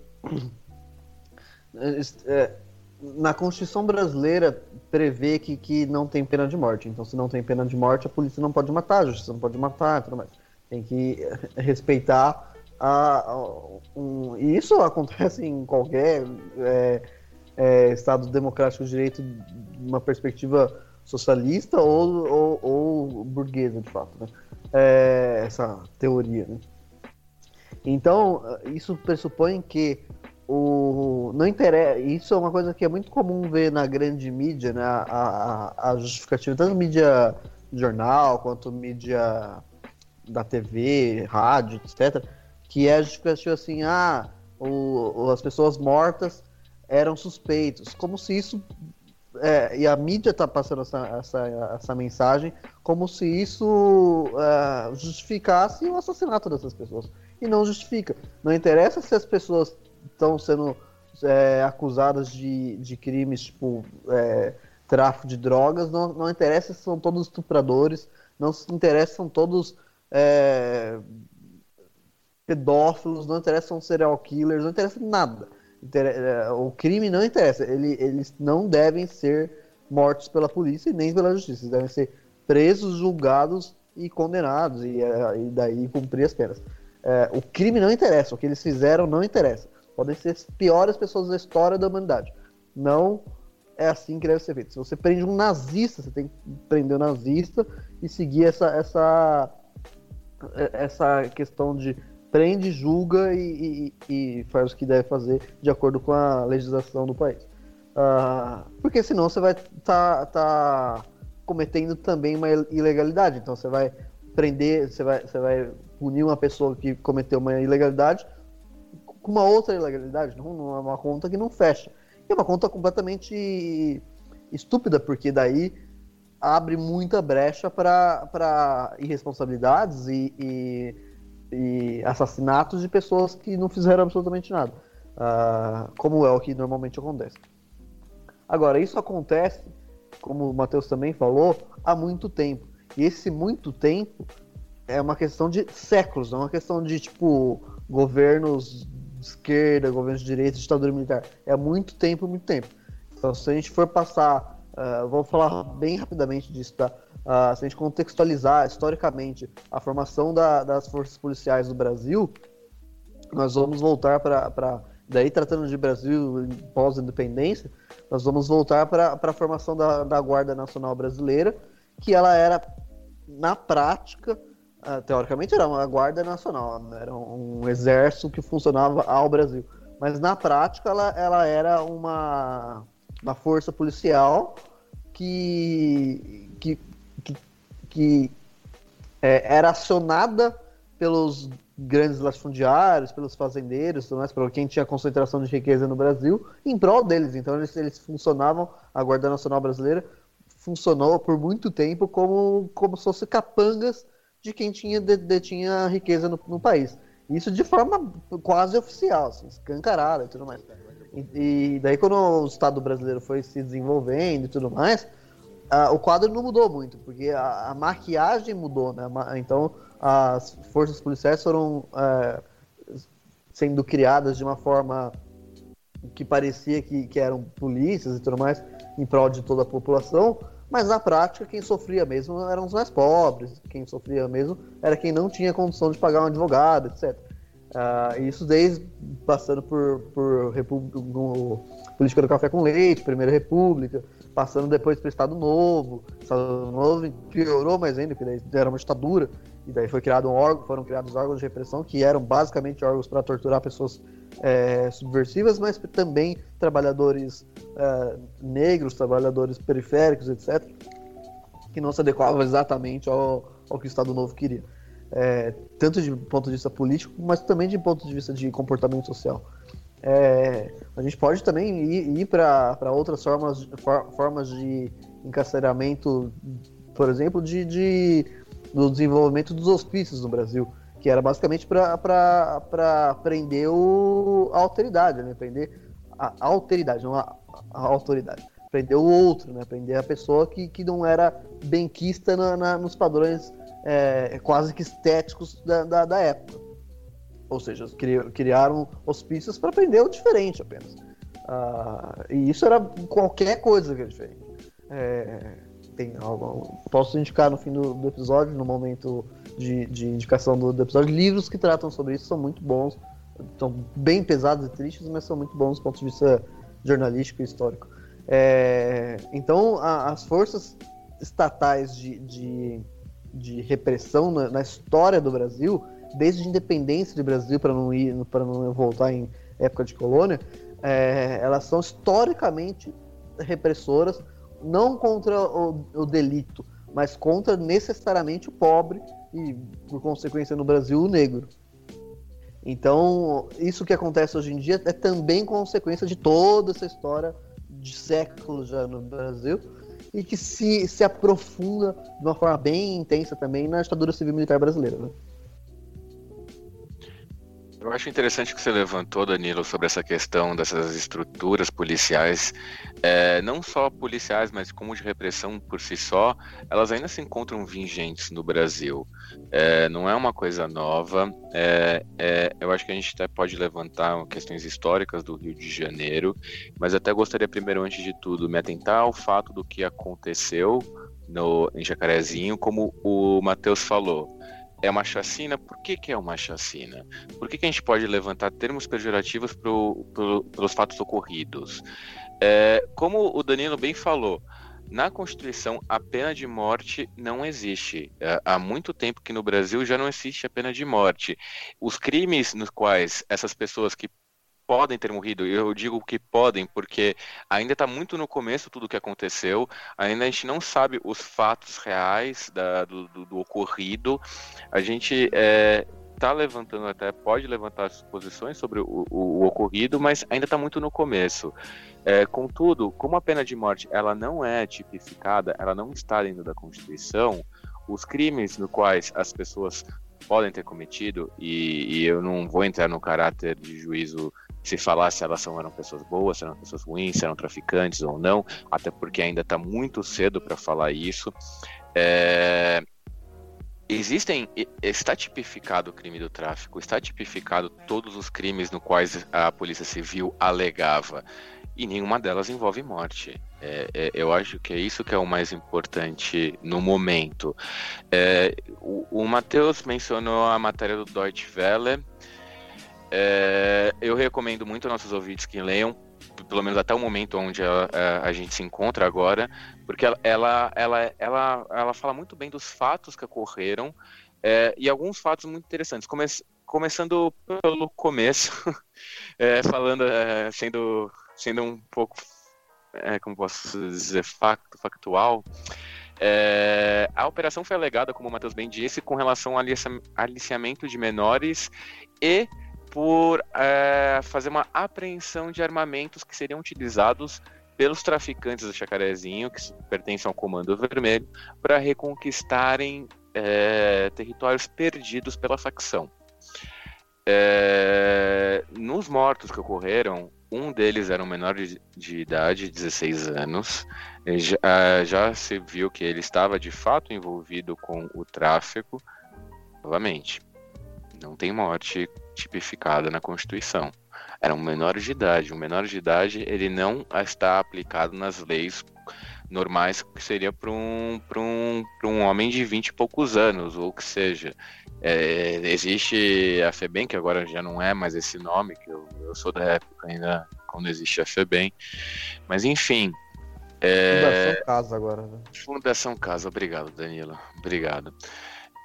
na Constituição brasileira prevê que, que não tem pena de morte. Então, se não tem pena de morte, a polícia não pode matar, a justiça não pode matar, tudo mais. Tem que respeitar a, a um, e isso acontece em qualquer é, é, Estado democrático de direito uma perspectiva socialista ou, ou, ou burguesa, de fato. Né? É, essa teoria. Né? Então, isso pressupõe que o não interessa isso é uma coisa que é muito comum ver na grande mídia né a, a, a justificativa tanto mídia jornal quanto mídia da TV rádio etc que é a justificativa assim ah o, as pessoas mortas eram suspeitos, como se isso é, e a mídia está passando essa, essa, essa mensagem como se isso é, justificasse o assassinato dessas pessoas. E não justifica. Não interessa se as pessoas estão sendo é, acusadas de, de crimes tipo é, tráfico de drogas, não, não interessa se são todos estupradores, não interessa se são todos é, pedófilos, não interessa são serial killers, não interessa nada. É, o crime não interessa. Ele, eles não devem ser mortos pela polícia e nem pela justiça. Eles devem ser presos, julgados e condenados e, é, e daí cumprir as penas. É, o crime não interessa. O que eles fizeram não interessa. Podem ser as piores pessoas da história da humanidade. Não é assim que deve ser feito. Se você prende um nazista, você tem que prender um nazista e seguir essa, essa, essa questão de prende, julga e, e, e, faz o que deve fazer de acordo com a legislação do país. Uh, porque senão você vai estar tá, tá cometendo também uma ilegalidade. Então você vai prender, você vai, você vai punir uma pessoa que cometeu uma ilegalidade com uma outra ilegalidade, não, é uma conta que não fecha. E é uma conta completamente estúpida, porque daí abre muita brecha para irresponsabilidades e, e e assassinatos de pessoas que não fizeram absolutamente nada, uh, como é o que normalmente acontece. Agora, isso acontece, como o Matheus também falou, há muito tempo. E esse muito tempo é uma questão de séculos, não é uma questão de, tipo, governos de esquerda, governos de direita, ditadura militar. É muito tempo, muito tempo. Então, se a gente for passar, uh, falar bem rapidamente disso, tá? uh, se a gente contextualizar historicamente a formação da, das forças policiais do Brasil, nós vamos voltar para. Daí, tratando de Brasil pós-independência, nós vamos voltar para a formação da, da Guarda Nacional Brasileira, que ela era, na prática, teoricamente era uma Guarda Nacional, era um exército que funcionava ao Brasil. Mas na prática ela, ela era uma, uma força policial que, que que é, era acionada pelos grandes latifundiários, pelos fazendeiros, mais, por quem tinha concentração de riqueza no Brasil, em prol deles. Então eles, eles funcionavam, a Guarda Nacional Brasileira funcionou por muito tempo como, como se fosse capangas de quem tinha detinha riqueza no, no, país. Isso de forma quase oficial, assim, escancarada e tudo mais. E, e daí quando o Estado brasileiro foi se desenvolvendo e tudo mais, o quadro não mudou muito, porque a, a, maquiagem mudou, né? Então as forças policiais foram é, sendo criadas de uma forma que parecia que, que eram polícias e tudo mais em prol de toda a população, mas na prática quem sofria mesmo eram os mais pobres, quem sofria mesmo era quem não tinha condição de pagar um advogado, etc. Uh, isso desde passando por, por política do café com leite, Primeira República, passando depois para o Estado Novo. O Estado Novo piorou mais ainda, porque daí era uma ditadura, e daí foi criado um órgão, foram criados órgãos de repressão que eram basicamente órgãos para torturar pessoas é, subversivas, mas também trabalhadores é, negros, trabalhadores periféricos, etc., que não se adequavam exatamente ao, ao que o Estado Novo queria. É, tanto de ponto de vista político, mas também de ponto de vista de comportamento social. É, a gente pode também ir, ir para outras formas, for, formas de encarceramento, por exemplo, de, de, do desenvolvimento dos hospícios no Brasil, que era basicamente para prender o, a autoridade, né? prender a, a alteridade, não a, a, autoridade. Prender o outro, né? prender a pessoa que, que não era benquista na, na, nos padrões é, quase que estéticos da, da, da época. Ou seja, criaram hospícios para aprender o diferente apenas. Uh, e isso era qualquer coisa que é diferente. É, tem algo, posso indicar no fim do, do episódio, no momento de, de indicação do, do, episódio, livros que tratam sobre isso são muito bons. São bem pesados e tristes, mas são muito bons do ponto de vista jornalístico e histórico. É, então, a, as forças estatais de, de, de repressão na, na, história do Brasil desde a independência do Brasil, para não ir, para não voltar em época de colônia, é, elas são historicamente repressoras, não contra o, o, delito, mas contra necessariamente o pobre e, por consequência, no Brasil, o negro. Então, isso que acontece hoje em dia é também consequência de toda essa história de séculos já no Brasil e que se, se aprofunda de uma forma bem intensa também na ditadura civil militar brasileira. Né? Eu acho interessante que você levantou, Danilo, sobre essa questão dessas estruturas policiais, é, não só policiais, mas como de repressão por si só, elas ainda se encontram vigentes no Brasil. É, não é uma coisa nova. É, é, eu acho que a gente até pode levantar questões históricas do Rio de Janeiro, mas até gostaria primeiro, antes de tudo, me atentar ao fato do que aconteceu no, em Jacarezinho, como o Matheus falou é uma chacina, por que, que é uma chacina? Por que, que a gente pode levantar termos pejorativos pro, pro, pelos fatos ocorridos? É, como o Danilo bem falou, na Constituição a pena de morte não existe. É, há muito tempo que no Brasil já não existe a pena de morte. Os crimes nos quais essas pessoas que podem ter morrido. Eu digo que podem, porque ainda está muito no começo tudo o que aconteceu, ainda a gente não sabe os fatos reais da, do, do, do, ocorrido. A gente está é, levantando até, pode levantar suposições sobre o, o, o ocorrido, mas ainda está muito no começo. É, contudo, como a pena de morte ela não é tipificada, ela não está dentro da Constituição, os crimes no quais as pessoas podem ter cometido, e, e, eu não vou entrar no caráter de juízo se falar se elas são, eram pessoas boas, se eram pessoas ruins, se eram traficantes ou não, até porque ainda está muito cedo para falar isso. É, existem está tipificado o crime do tráfico, está tipificado todos os crimes no quais a polícia civil alegava e nenhuma delas envolve morte. É, é, eu acho que é isso que é o mais importante no momento. É, o, o Matheus mencionou a matéria do Deutsche Welle é, eu recomendo muito aos nossos ouvintes que leiam, pelo menos até o momento onde a, a, a gente se encontra agora, porque ela, ela, ela, ela, ela fala muito bem dos fatos que ocorreram é, e alguns fatos muito interessantes. Come, começando pelo começo, é, falando, é, sendo, sendo um pouco, é, como posso dizer, facto, factual. É, a operação foi alegada, como o Matheus bem disse, com relação ao aliciamento de menores e por é, fazer uma apreensão de armamentos que seriam utilizados pelos traficantes do Chacarezinho, que pertencem ao Comando Vermelho, para reconquistarem é, territórios perdidos pela facção. É, nos mortos que ocorreram, um deles era um menor de, de idade, 16 anos. Já, já se viu que ele estava de fato envolvido com o tráfico. Novamente, não tem morte tipificada na Constituição. Era um menor de idade. Um menor de idade ele não está aplicado nas leis normais que seria para um, um, um homem de 20 e poucos anos, ou que seja. É, existe a FEBEM, que agora já não é mais esse nome, que eu, eu sou da época ainda quando existe a FEBEM. Mas enfim. É... Fundação Casa agora. Né? Fundação Casa, obrigado, Danilo. Obrigado.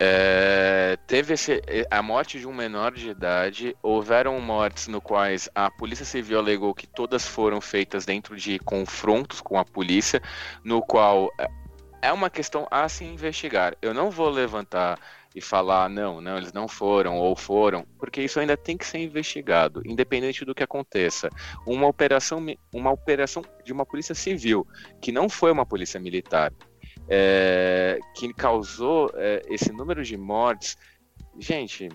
É, teve esse, a morte de um menor de idade. Houveram mortes no quais a Polícia Civil alegou que todas foram feitas dentro de confrontos com a polícia, no qual é, é uma questão a se investigar. Eu não vou levantar e falar não, não, eles não foram ou foram, porque isso ainda tem que ser investigado, independente do que aconteça. Uma operação, uma operação de uma polícia civil, que não foi uma polícia militar, é, que causou é, esse número de mortes. Gente,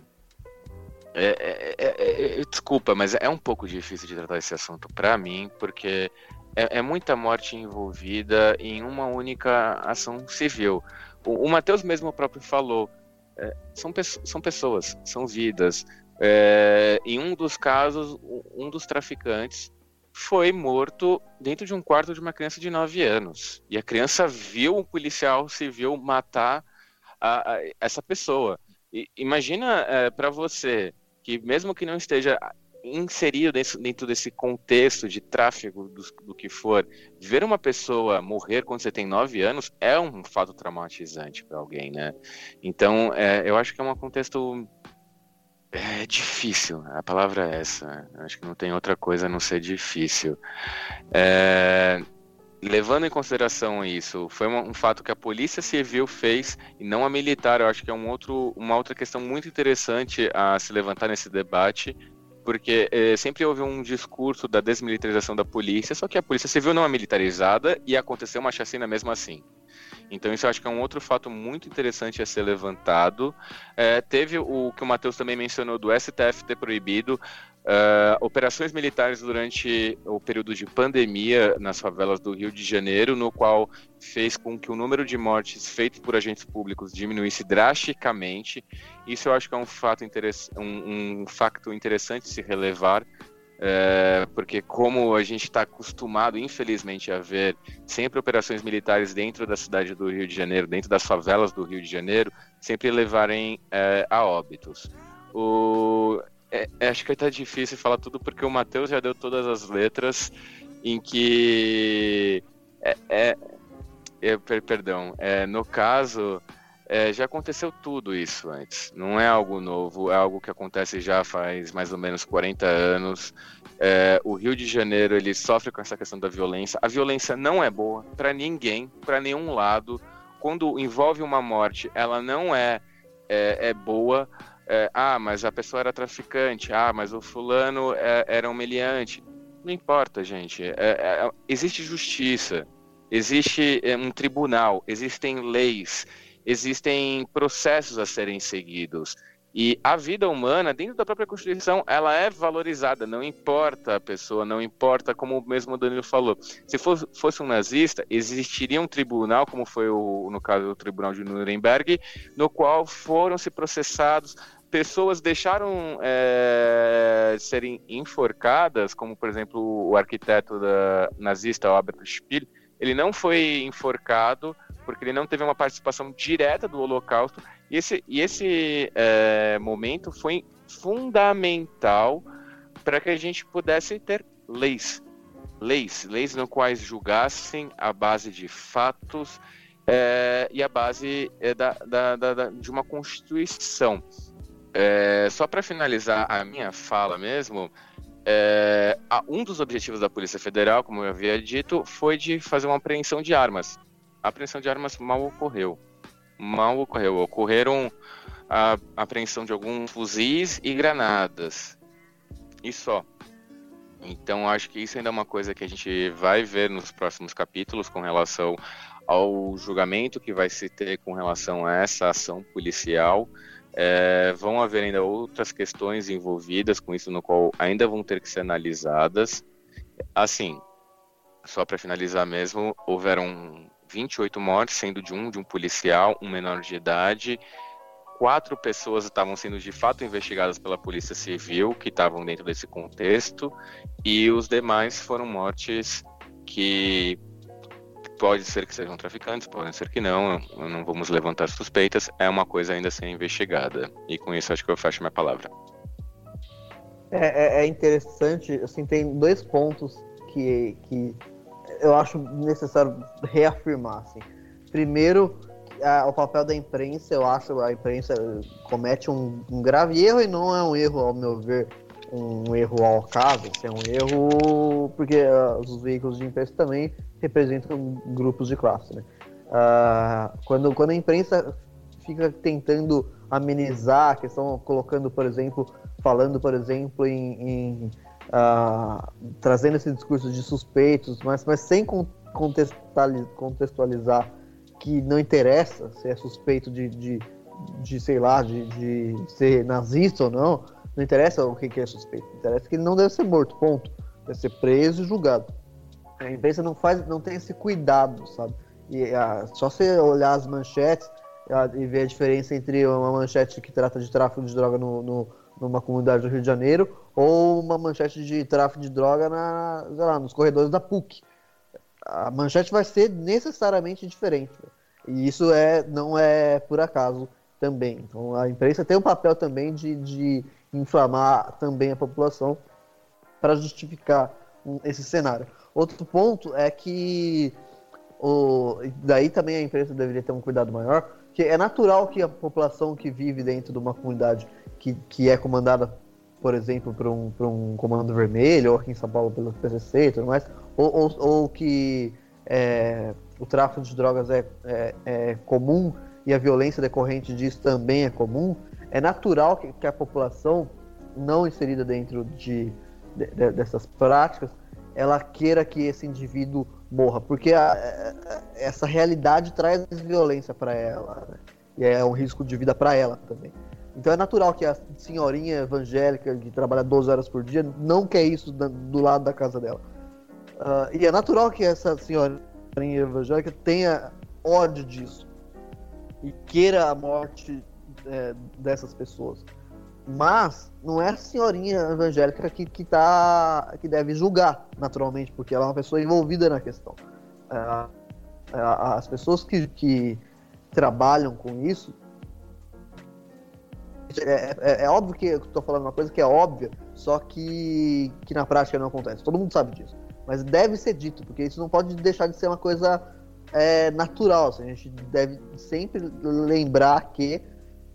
é, é, é, é desculpa, mas é um pouco difícil de tratar esse assunto para mim, porque é, muita morte envolvida em uma única ação civil. O, o Matheus mesmo próprio falou, são, são pessoas, são vidas. em um dos casos, um dos traficantes foi morto dentro de um quarto de uma criança de 9 anos. E a criança viu um policial civil matar a, a, essa pessoa. E, imagina é, para você que, mesmo que não esteja inserido dentro, dentro desse contexto de tráfego do, do, que for, ver uma pessoa morrer quando você tem 9 anos é um fato traumatizante para alguém, né? Então, é, eu acho que é um contexto é difícil, a palavra é essa. Acho que não tem outra coisa a não ser difícil. É... levando em consideração isso, foi um, um, fato que a Polícia Civil fez e não a militar. Eu acho que é um outro, uma outra questão muito interessante a se levantar nesse debate, porque é, sempre houve um discurso da desmilitarização da polícia, só que a Polícia Civil não é militarizada e aconteceu uma chacina mesmo assim. Então isso eu acho que é um outro fato muito interessante a ser levantado. É, teve o que o Matheus também mencionou do STF ter proibido Uh, operações militares durante o período de pandemia nas favelas do Rio de Janeiro, no qual fez com que o número de mortes feitas por agentes públicos diminuísse drasticamente. Isso eu acho que é um fato, um, um facto interessante se relevar, uh, porque como a gente está acostumado, infelizmente, a ver sempre operações militares dentro da cidade do Rio de Janeiro, dentro das favelas do Rio de Janeiro, sempre levarem uh, a óbitos. O, é, é, acho que tá difícil falar tudo porque o Matheus já deu todas as letras em que. É, é, é perdão, é, no caso, é, já aconteceu tudo isso antes. Não é algo novo, é algo que acontece já faz mais ou menos 40 anos. É, o Rio de Janeiro ele sofre com essa questão da violência. A violência não é boa para ninguém, para nenhum lado. Quando envolve uma morte, ela não é, é, é boa é, ah, mas a pessoa era traficante, ah, mas o fulano é, era um. Não importa, gente. É, existe justiça, existe um tribunal, existem leis, existem processos a serem seguidos. E a vida humana, dentro da própria Constituição, ela é valorizada, não importa a pessoa, não importa, como o mesmo Danilo falou. Se fosse, fosse um nazista, existiria um tribunal, como foi o, no caso do Tribunal de Nuremberg, no qual foram se processados pessoas deixaram é, serem enforcadas, como por exemplo o arquiteto da, nazista Albert Speer, ele não foi enforcado porque ele não teve uma participação direta do Holocausto e esse, e esse é, momento foi fundamental para que a gente pudesse ter leis, leis, leis no quais julgassem a base de fatos é, e a base é, da, da, da, de uma constituição. É, só para finalizar a minha fala mesmo, é, um dos objetivos da Polícia Federal, como eu havia dito, foi de fazer uma apreensão de armas. A apreensão de armas mal ocorreu. Mal ocorreu. Ocorreram a apreensão de alguns fuzis e granadas. E só. Então acho que isso ainda é uma coisa que a gente vai ver nos próximos capítulos com relação ao julgamento que vai se ter com relação a essa ação policial. É, vão haver ainda outras questões envolvidas com isso, no qual ainda vão ter que ser analisadas. Assim, só para finalizar mesmo, houveram 28 mortes, sendo de um de um policial, um menor de idade. Quatro pessoas estavam sendo de fato investigadas pela Polícia Civil, que estavam dentro desse contexto, e os demais foram mortes que Pode ser que sejam traficantes, pode ser que não, não vamos levantar suspeitas, é uma coisa ainda a ser investigada. E com isso acho que eu fecho minha palavra. É, é, é interessante, assim, tem dois pontos que, que eu acho necessário reafirmar. Assim. Primeiro, a, o papel da imprensa, eu acho a imprensa comete um, um, grave erro e não é um erro, ao meu ver, um erro ao caso, assim, é um erro porque uh, os veículos de imprensa também representam grupos de classe. Né? Uh, quando, quando a imprensa fica tentando amenizar a questão, colocando, por exemplo, falando, por exemplo, em, em trazendo esse discurso de suspeitos, mas, mas sem contextualizar que não interessa se é suspeito de, de, de sei lá, de, de ser nazista ou não, não interessa o que, que é suspeito, interessa que ele não deve ser morto, ponto. Deve ser preso e julgado. A imprensa não faz, não tem esse cuidado, sabe? E só você olhar as manchetes e ver a diferença entre uma manchete que trata de tráfico de droga no, no, numa comunidade do Rio de Janeiro ou uma manchete de tráfico de droga na, lá, nos corredores da PUC. A manchete vai ser necessariamente diferente. E isso é, não é por acaso também. Então a imprensa tem um papel também de, de inflamar também a população para justificar esse cenário. Outro ponto é que o, daí também a empresa deveria ter um cuidado maior, que é natural que a população que vive dentro de uma comunidade que, que é comandada, por exemplo, por um, por um comando vermelho, ou aqui em São Paulo pelo PCC e tudo mais, ou, ou, ou que é, o tráfico de drogas é, é, é, comum e a violência decorrente disso também é comum, é natural que, que a população não inserida dentro de, de, de, dessas práticas ela queira que esse indivíduo morra, porque a, a, essa realidade traz violência para ela né? e é um risco de vida para ela também. Então é natural que a senhorinha evangélica que trabalha 12 horas por dia não quer isso do lado da casa dela. Uh, e é natural que essa senhorinha evangélica tenha ódio disso e queira a morte é, dessas pessoas. Mas não é a senhorinha evangélica que, que, tá, que deve julgar, naturalmente, porque ela é uma pessoa envolvida na questão. É, as pessoas que, que trabalham com isso. É, é, é óbvio que eu estou falando uma coisa que é óbvia, só que, que na prática não acontece. Todo mundo sabe disso. Mas deve ser dito, porque isso não pode deixar de ser uma coisa é, natural. Assim, a gente deve sempre lembrar que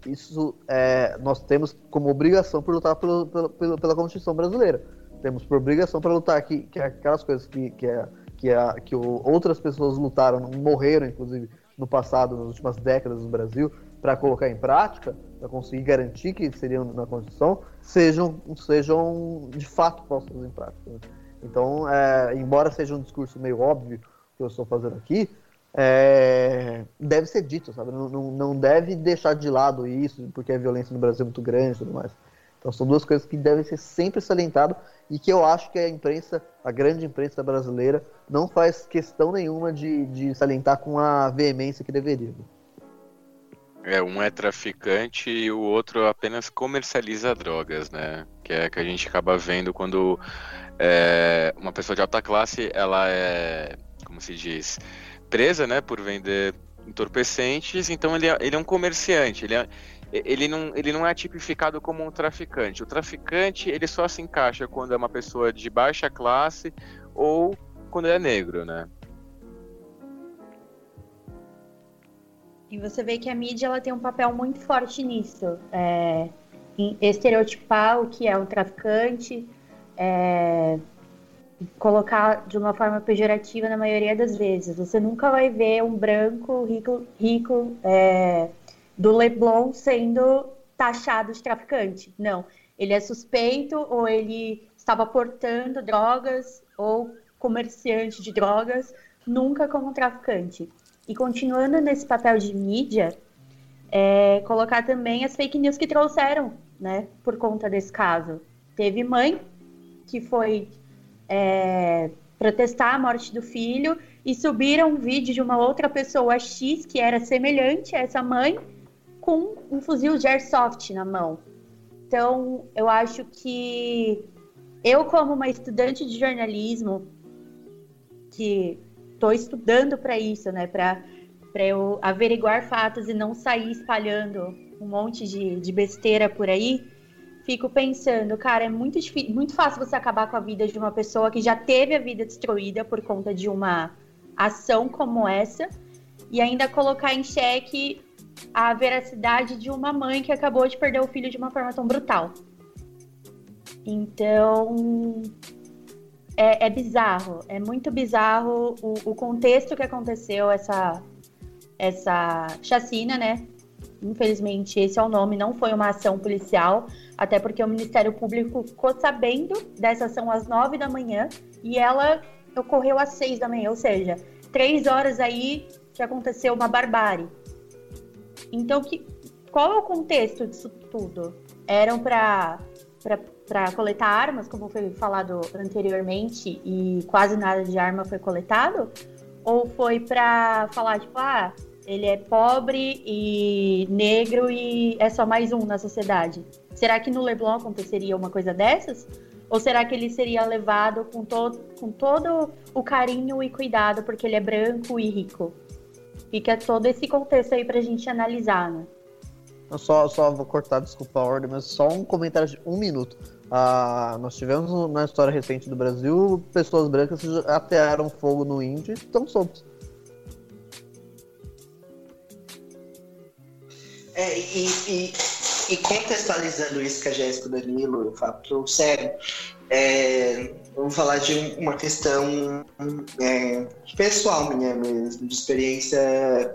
isso é, nós temos como obrigação por lutar pelo, pelo, pela Constituição brasileira. Temos por obrigação para lutar que, que aquelas coisas que, que, é, que, é, que outras pessoas lutaram, morreram, inclusive, no passado, nas últimas décadas no Brasil, para colocar em prática, para conseguir garantir que seriam na Constituição, sejam, sejam de fato postos em prática. Né? Então, é, embora seja um discurso meio óbvio que eu estou fazendo aqui, é, deve ser dito, sabe? Não, não, não, deve deixar de lado isso, porque a violência no Brasil é muito grande e tudo mais. Então são duas coisas que devem ser sempre salientadas e que eu acho que a imprensa, a grande imprensa brasileira, não faz questão nenhuma de, de salientar com a veemência que deveria. É, um é traficante e o outro apenas comercializa drogas, né? Que é que a gente acaba vendo quando é, uma pessoa de alta classe, ela é, como se diz, presa, né, por vender entorpecentes, então ele é, ele é um comerciante, ele, é, ele, não, ele não é tipificado como um traficante. O traficante, ele só se encaixa quando é uma pessoa de baixa classe ou quando é negro, né? E você vê que a mídia ela tem um papel muito forte nisso, é, em estereotipar o que é um traficante, é, colocar de uma forma pejorativa na maioria das vezes. Você nunca vai ver um branco rico, rico é, do Leblon sendo taxado de traficante. Não. Ele é suspeito ou ele estava portando drogas ou comerciante de drogas, nunca como traficante. E continuando nesse papel de mídia, é, colocar também as fake news que trouxeram, né, por conta desse caso. Teve mãe que foi é, protestar a morte do filho e subiram um vídeo de uma outra pessoa X que era semelhante a essa mãe com um fuzil de airsoft na mão. Então, eu acho que eu, como uma estudante de jornalismo, que estou estudando para isso, né, para eu averiguar fatos e não sair espalhando um monte de, de besteira por aí, fico pensando, cara, é muito, difícil, muito fácil você acabar com a vida de uma pessoa que já teve a vida destruída por conta de uma ação como essa e ainda colocar em xeque a veracidade de uma mãe que acabou de perder o filho de uma forma tão brutal. Então, é, é bizarro, é muito bizarro o, o, contexto que aconteceu essa, essa chacina, né? Infelizmente, esse é o nome, não foi uma ação policial, até porque o Ministério Público ficou sabendo dessa ação às nove da manhã e ela ocorreu às seis da manhã, ou seja, três horas aí que aconteceu uma barbárie. Então, que, qual é o contexto disso tudo? Eram para para coletar armas, como foi falado anteriormente, e quase nada de arma foi coletado? Ou foi para falar, tipo, ah, ele é pobre e negro e é só mais um na sociedade? Será que no Leblon aconteceria uma coisa dessas? Ou será que ele seria levado com todo, com todo o carinho e cuidado porque ele é branco e rico? Fica todo esse contexto aí pra gente analisar, né? Eu só, só vou cortar, desculpa a ordem, mas só um comentário de um minuto. Ah, nós tivemos na história recente do Brasil pessoas brancas que atearam fogo no índio e estão soltos. É, e, e e contextualizando isso que a Jéssica Danilo e o Fábio trouxeram, É, vamos falar de uma questão é, pessoal minha mesmo, de experiência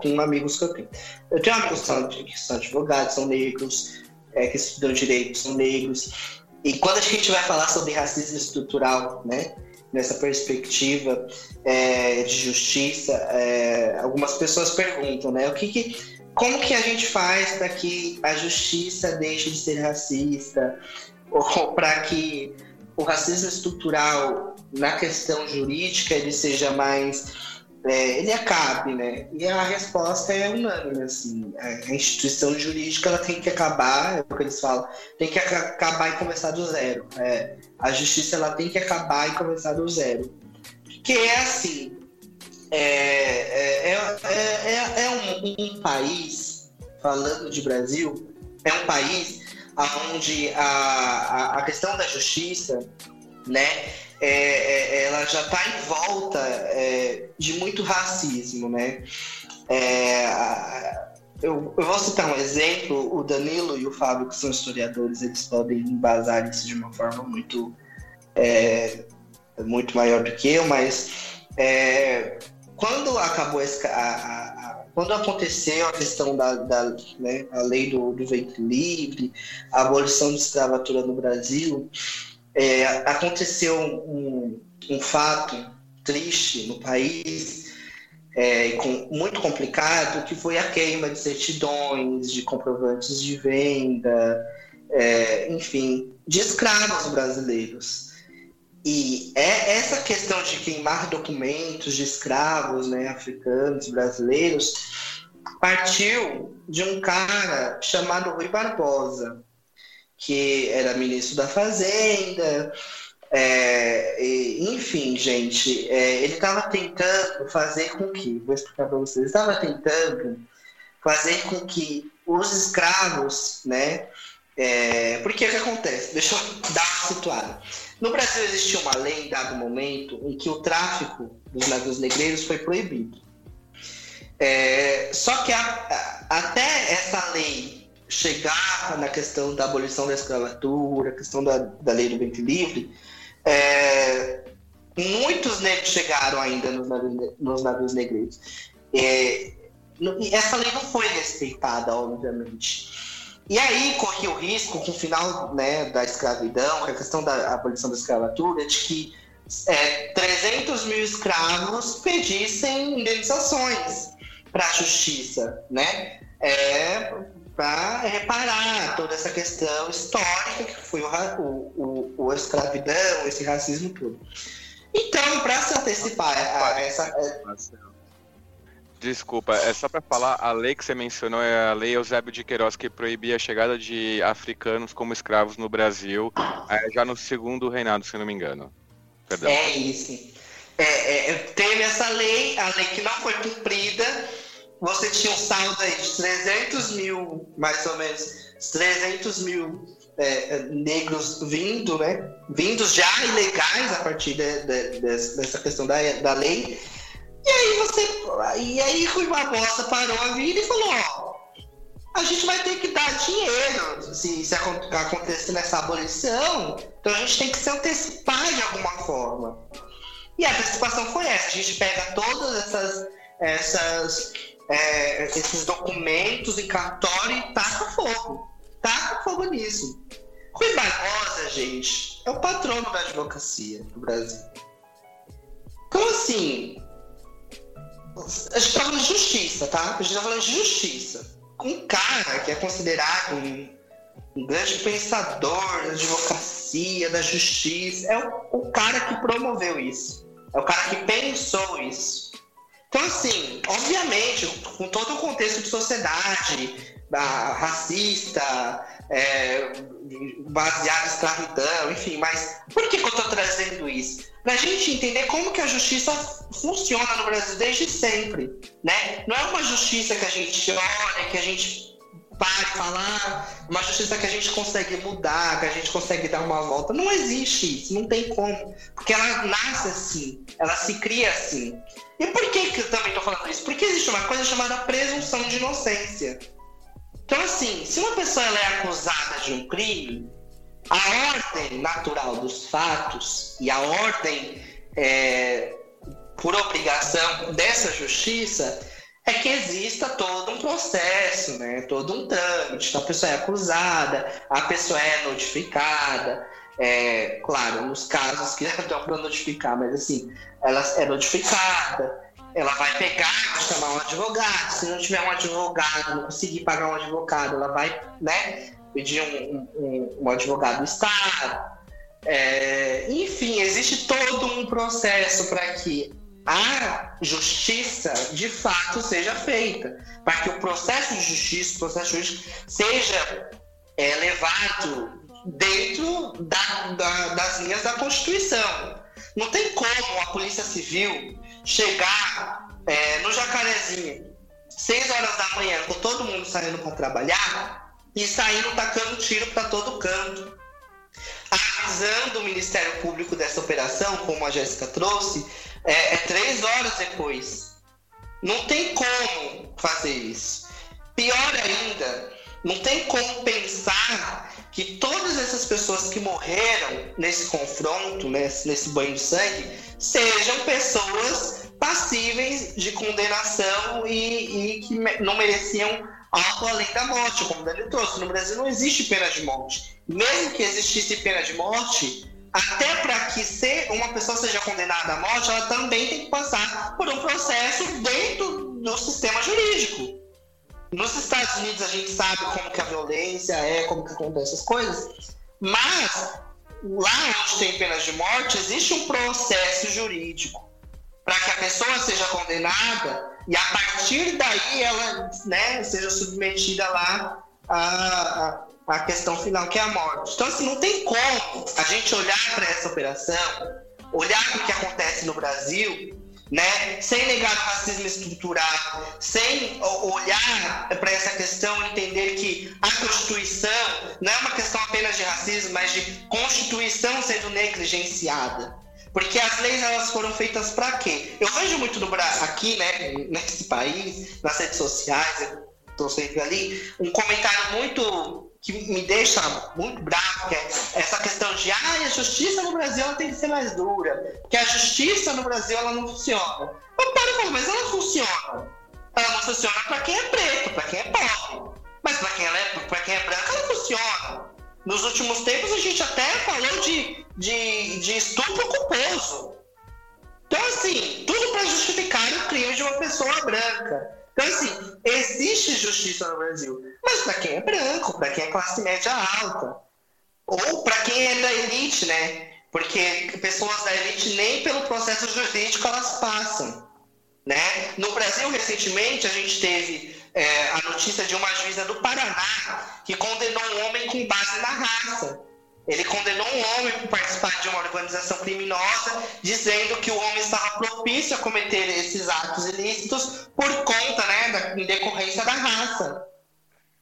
com amigos que eu tenho. Eu tenho uma questão de que são advogados, são negros, é, que estudam direito, são negros. E quando a gente vai falar sobre racismo estrutural, né, nessa perspectiva é, de justiça, é, algumas pessoas perguntam, né, o que, que como que a gente faz para que a justiça deixe de ser racista? Ou para que o racismo estrutural na questão jurídica ele seja mais é, ele acabe, né? E a resposta é unânime, assim, a instituição jurídica ela tem que acabar, é o que eles falam, tem que acabar e começar do zero. É, a justiça ela tem que acabar e começar do zero, que é assim, é, é, é, é, é um, um país, falando de Brasil, é um país onde a, a, a questão da justiça, né, é, é, ela já está em volta é, de muito racismo, né? É, eu, eu, vou citar um exemplo, o Danilo e o Fábio, que são historiadores, eles podem embasar isso de uma forma muito, é, muito maior do que eu, mas quando acabou esse, a, a, quando aconteceu a questão da, da né, a lei do, do ventre livre, a abolição da escravatura no Brasil, é, aconteceu um, um, fato triste no país, é, com, muito complicado, que foi a queima de certidões, de comprovantes de venda, é, enfim, de escravos brasileiros. E é essa questão de queimar documentos de escravos né, africanos, brasileiros, partiu de um cara chamado Rui Barbosa, que era ministro da Fazenda. É, e, enfim, gente, é, ele estava tentando fazer com que, vou explicar para vocês, estava tentando fazer com que os escravos, né? É, porque o que acontece? Deixa eu dar uma situada. No Brasil existia uma lei em dado momento em que o tráfico dos navios negreiros foi proibido. É, só que a, a, até essa lei chegar na questão da abolição da escravatura, a questão da, da lei do ventre livre, é, muitos negros chegaram ainda nos navios, nos navios negreiros. É, essa lei não foi respeitada, obviamente. E aí corria o risco, com o final né, da escravidão, com a questão da abolição da escravatura, de que é, 300 mil escravos pedissem indenizações para a justiça, né? É, para reparar toda essa questão histórica que foi o, o, o, o escravidão, esse racismo todo. Então, para se antecipar a, essa. Desculpa, é só para falar, a lei que você mencionou é a lei Eusébio de Queiroz que proibia a chegada de africanos como escravos no Brasil, é, já no segundo reinado, se não me engano. Perdão. É isso. É, é, teve essa lei, a lei que não foi cumprida, você tinha um saldo aí de 300 mil, mais ou menos, 300 mil é, negros vindo, né? Vindos já ilegais a partir de, de, dessa questão da, da lei e aí você. E aí Rui Barbosa parou a vida e falou, ó, a gente vai ter que dar dinheiro se, se acontecer nessa abolição, então a gente tem que se antecipar de alguma forma. E a antecipação foi essa, a gente pega todas essas, essas é, esses documentos em cartório e taca fogo. Taca fogo nisso. Rui Barbosa, gente, é o patrono da advocacia do Brasil. Então, assim, a gente tá falando de justiça, tá? A gente tá falando de justiça. Um cara que é considerado um, um grande pensador da advocacia, da justiça, é o, o cara que promoveu isso. É o cara que pensou isso. Então, assim, obviamente, com todo o contexto de sociedade, da, racista, é, baseado em escravidão, enfim, mas por que, que eu estou trazendo isso? Para a gente entender como que a justiça funciona no Brasil desde sempre, né? Não é uma justiça que a gente olha, que a gente para falar, uma justiça que a gente consegue mudar, que a gente consegue dar uma volta. Não existe isso, não tem como. Porque ela nasce assim, ela se cria assim. E por que, que eu também estou falando isso? Porque existe uma coisa chamada presunção de inocência. Então, assim, se uma pessoa ela é acusada de um crime, a ordem natural dos fatos e a ordem é, por obrigação dessa justiça é que exista todo um processo, né? todo um trâmite. Então, a pessoa é acusada, a pessoa é notificada. É, claro, nos casos que dão para notificar, mas assim, ela é notificada, ela vai pegar, chamar um advogado. Se não tiver um advogado, não conseguir pagar um advogado, ela vai né, pedir um, um, um advogado do Estado. É, enfim, existe todo um processo para que a justiça de fato seja feita, para que o processo de justiça, o processo jurídico, seja é, levado dentro da, da, das linhas da Constituição. Não tem como a Polícia Civil chegar é, no Jacarezinho, 6 horas da manhã, com todo mundo saindo para trabalhar, e saindo tacando tiro para todo canto. Avisando o Ministério Público dessa operação, como a Jéssica trouxe, é, é três horas depois. Não tem como fazer isso. Pior ainda, não tem como pensar que todas essas pessoas que morreram nesse confronto, nesse, nesse banho de sangue, sejam pessoas passíveis de condenação e, e que não mereciam algo além da morte, como o Dani trouxe. No Brasil não existe pena de morte. Mesmo que existisse pena de morte, até para que ser, uma pessoa seja condenada à morte, ela também tem que passar por um processo dentro do sistema jurídico. Nos Estados Unidos a gente sabe como que a violência é, como que acontecem essas coisas, mas lá onde tem penas de morte existe um processo jurídico para que a pessoa seja condenada e a partir daí ela né, seja submetida lá a, a questão final que é a morte. Então assim não tem como a gente olhar para essa operação, olhar para o que acontece no Brasil né? Sem negar o racismo estrutural, sem olhar para essa questão, entender que a Constituição não é uma questão apenas de racismo, mas de Constituição sendo negligenciada. Porque as leis elas foram feitas para quê? Eu vejo muito no aqui, né, nesse país, nas redes sociais, estou sempre ali, um comentário muito que me deixa muito bravo, que é essa questão de ah, a justiça no Brasil tem que ser mais dura, que a justiça no Brasil ela não funciona. Paro e falo, mas ela funciona. Ela não funciona para quem é preto, para quem é pobre. Mas para quem, é, quem é branco, ela funciona. Nos últimos tempos a gente até falou de, de, de estupro culposo. Então, assim, tudo para justificar o crime de uma pessoa branca. Então, assim, existe justiça no Brasil, mas para quem é branco, para quem é classe média alta, ou para quem é da elite, né? Porque pessoas da elite nem pelo processo jurídico elas passam. Né? No Brasil, recentemente, a gente teve é, a notícia de uma juíza do Paraná que condenou um homem com base na raça. Ele condenou um homem por participar de uma organização criminosa, dizendo que o homem estava propício a cometer esses atos ilícitos por conta, né, da, em decorrência da raça.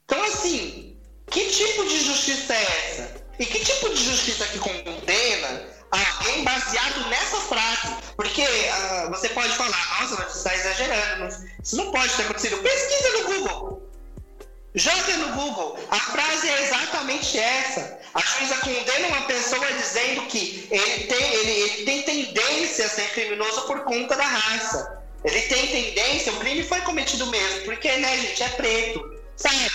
Então, assim, que tipo de justiça é essa? E que tipo de justiça que condena alguém baseado nessa frase? Porque uh, você pode falar, nossa, mas você está exagerando, isso não pode ter acontecido. Pesquisa no Google. Joga no Google. A frase é exatamente essa. A juíza condena uma pessoa dizendo que ele tem, ele, ele tem tendência a ser criminoso por conta da raça. Ele tem tendência, o crime foi cometido mesmo, porque, né, gente, é preto. Sabe?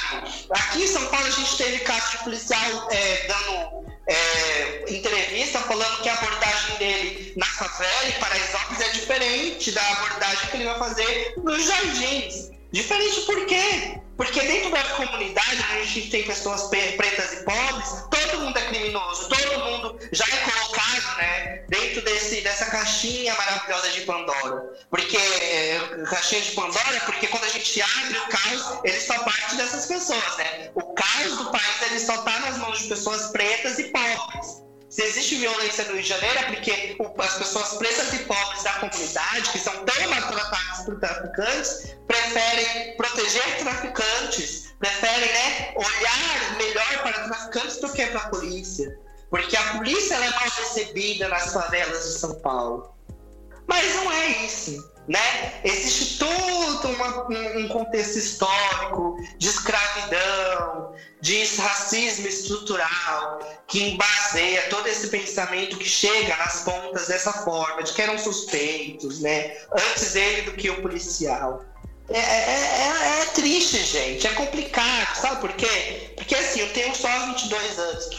Aqui em São Paulo a gente teve caso de policial é, dando é, entrevista falando que a abordagem dele na favela e Paraisópolis é diferente da abordagem que ele vai fazer nos jardins. Diferente por quê? Porque dentro da comunidade a gente tem pessoas pretas e pobres, todo mundo é criminoso, todo mundo já é colocado né, dentro desse, dessa caixinha maravilhosa de Pandora. Porque é, caixinha de Pandora, porque quando a gente abre o caos, ele só parte dessas pessoas, né? O caos do país ele só está nas mãos de pessoas pretas e pobres. Se existe violência no Rio de Janeiro é porque as pessoas pretas e pobres da comunidade, que são tão maltratadas por traficantes, preferem proteger traficantes, preferem né, olhar melhor para traficantes do que para a polícia. Porque a polícia é mal recebida nas favelas de São Paulo. Mas não é isso. Né? Existe todo uma, um contexto histórico de escravidão, de racismo estrutural que baseia todo esse pensamento que chega nas pontas dessa forma, de que eram suspeitos, né? Antes ele do que o policial. É, é, é, é, triste, gente. É complicado. Sabe por quê? Porque assim, eu tenho só 22 anos.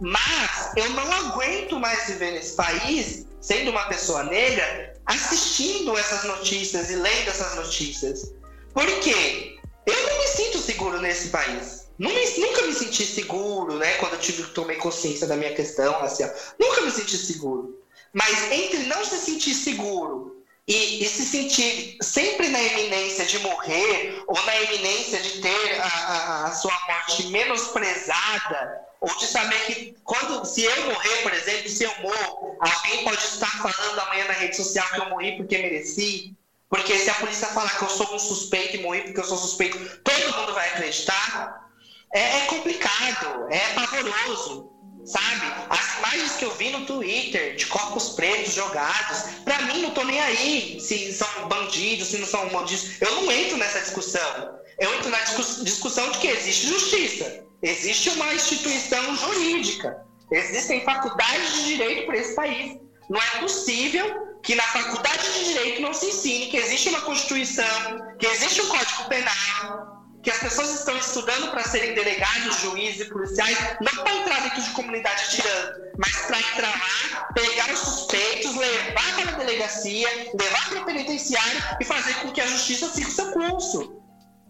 Mas eu não aguento mais viver nesse país, sendo uma pessoa negra, assistindo essas notícias e lendo essas notícias. Por quê? Eu não me sinto seguro nesse país. Nunca me senti seguro, né? Quando eu tive, tomei consciência da minha questão racial. Nunca me senti seguro. Mas entre não se sentir seguro e, e, se sentir sempre na eminência de morrer ou na eminência de ter a, a, a, sua morte menosprezada ou de saber que quando se eu morrer, por exemplo, se eu morro, alguém pode estar falando amanhã na rede social que eu morri porque mereci, porque se a polícia falar que eu sou um suspeito e morri porque eu sou suspeito, todo mundo vai acreditar. É, é complicado, é pavoroso. Sabe? As imagens que eu vi no Twitter de corpos pretos jogados, pra mim não tô nem aí se são bandidos, se não são bandidos. Eu não entro nessa discussão. Eu entro na discussão de que existe justiça. Existe uma instituição jurídica. Existem faculdades de direito para esse país. Não é possível que na faculdade de direito não se ensine que existe uma Constituição, que existe um Código Penal, que as pessoas estão estudando para serem delegados, juízes e policiais, não para entrar dentro de comunidade atirando, mas para entrar lá, pegar os suspeitos, levar para a delegacia, levar para o penitenciário e fazer com que a justiça siga o seu curso.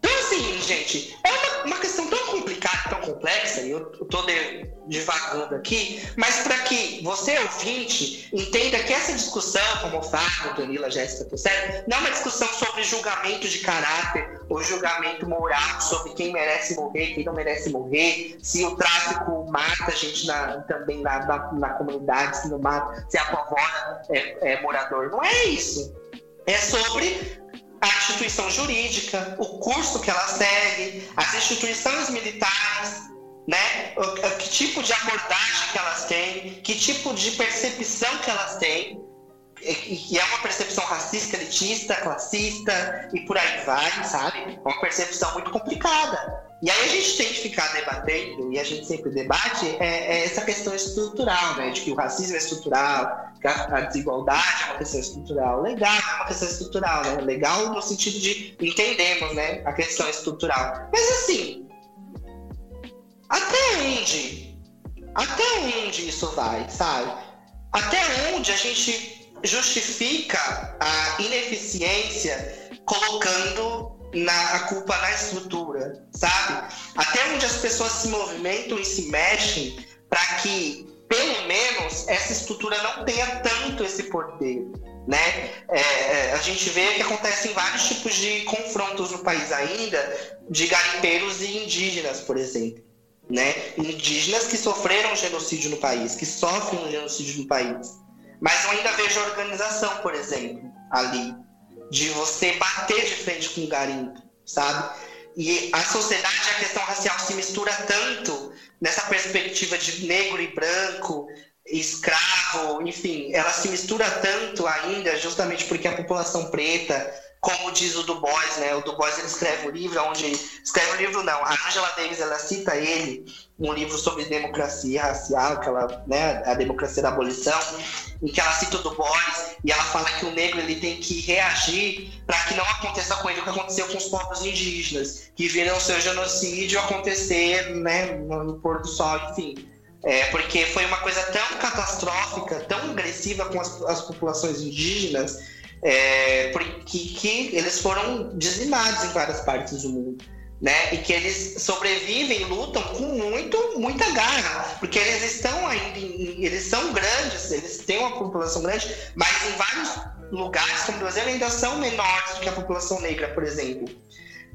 Então, assim, gente, é uma, uma questão tão complicada, tão complexa, e eu estou devagando aqui, mas para que você, ouvinte, entenda que essa discussão, como o Fábio, Danila, Jéssica, trouxeram, não é uma discussão sobre julgamento de caráter ou julgamento moral, sobre quem merece morrer, quem não merece morrer, se o tráfico mata a gente na, também na, na, na, comunidade, se não mata, se apavora é, é morador. Não é isso. É sobre a instituição jurídica, o curso que ela segue, as instituições militares, né? Que tipo de abordagem que elas têm, que tipo de percepção que elas têm, e é uma percepção racista, elitista, classista e por aí vai, sabe? É uma percepção muito complicada. E aí a gente tem que ficar debatendo, e a gente sempre debate, é, é essa questão estrutural, né? De que o racismo é estrutural, que a, a, desigualdade é uma questão estrutural. Legal, é uma questão estrutural, né? Legal no sentido de entendemos, né? A questão estrutural. Mas assim, até onde? Até onde isso vai, sabe? Até onde a gente justifica a ineficiência colocando na, a culpa na estrutura, sabe? Até onde as pessoas se movimentam e se mexem para que, pelo menos, essa estrutura não tenha tanto esse poder. Né? É, é, a gente vê que acontecem vários tipos de confrontos no país ainda, de garimpeiros e indígenas, por exemplo. Né? Indígenas que sofreram genocídio no país, que sofrem um genocídio no país. Mas eu ainda vejo organização, por exemplo, ali, de você bater de frente com o garimpo, sabe? E a sociedade, a questão racial se mistura tanto nessa perspectiva de negro e branco, escravo, enfim, ela se mistura tanto ainda justamente porque a população preta como diz o Du Bois, né? O Du Bois ele escreve um livro onde escreve um livro não, a Angela Davis ela cita ele um livro sobre democracia racial, que ela, né, a democracia da abolição, em que ela cita o Du Bois e ela fala que o negro ele tem que reagir para que não aconteça com ele o que aconteceu com os povos indígenas, que viram seu genocídio acontecer, né, no pôr do sol, enfim. É, porque foi uma coisa tão catastrófica, tão agressiva com as, as populações indígenas, é, porque que eles foram dizimados em várias partes do mundo. Né? E que eles sobrevivem, lutam com muito, muita garra, porque eles estão ainda, em, eles são grandes, eles têm uma população grande, mas em vários lugares, como o Brasil, ainda são menores do que a população negra, por exemplo.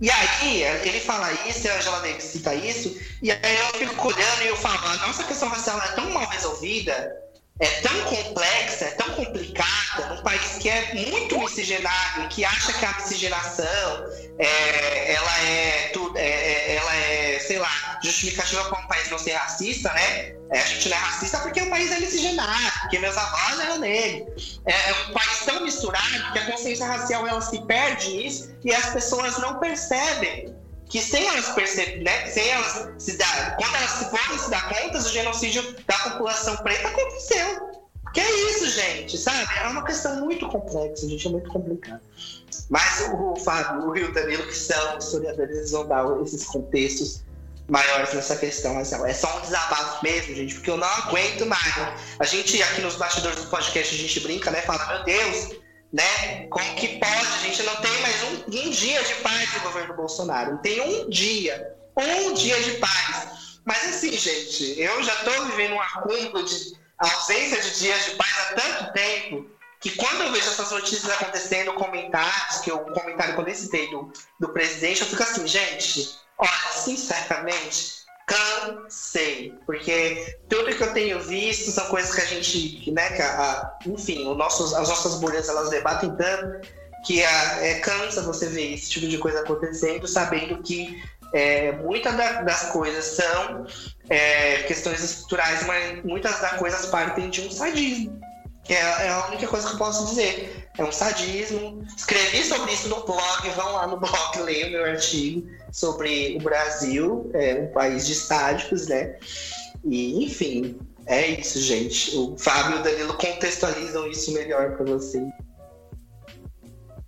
E aí, ele fala isso, a Angela Davis cita isso, e aí eu fico olhando e eu falo, a nossa questão racial é tão mal resolvida, é tão complexa, é tão complicada, num país que é muito miscigenado, que acha que a miscigenação é, ela é tudo, é, é, ela é, sei lá, justificativa para um país não ser racista, né? É, a gente não é racista porque o país é miscigenado, porque meus avós eram negros. É, é um país tão misturado que a consciência racial ela se perde nisso e as pessoas não percebem que sem elas perceber, né, sem elas se dar, quando elas se podem se dar conta, o genocídio da população preta aconteceu. Que é isso, gente, sabe? É uma questão muito complexa, gente, é muito complicado. Mas o, o Fábio, o Rio Danilo, que são historiadores, eles vão dar esses contextos maiores nessa questão. Mas é só um desabafo mesmo, gente, porque eu não aguento mais. A gente, aqui nos bastidores do podcast, a gente brinca, né? Fala, meu Deus, né? Como que pode? A gente não tem mais um, um dia de paz do governo Bolsonaro. Não tem um dia, um dia de paz. Mas assim, gente, eu já estou vivendo um acúmulo de ausência de dias de paz há tanto tempo que quando eu vejo essas notícias acontecendo, comentários, que o comentário que eu citei do, do presidente, eu fico assim, gente, olha, sinceramente, cansei. Porque tudo que eu tenho visto são coisas que a gente, né, que a, enfim, o nossos, as nossas bolhas elas debatem tanto que a, é, cansa você ver esse tipo de coisa acontecendo, sabendo que é, muitas da, das coisas são é, questões estruturais, mas muitas das coisas partem de um sadismo. É, é a única coisa que eu posso dizer. É um sadismo. Escrevi sobre isso no blog, vão lá no blog, leiam meu artigo sobre o Brasil, é um país de estádicos, né? E, enfim, é isso, gente. O Fábio e o Danilo contextualizam isso melhor para vocês.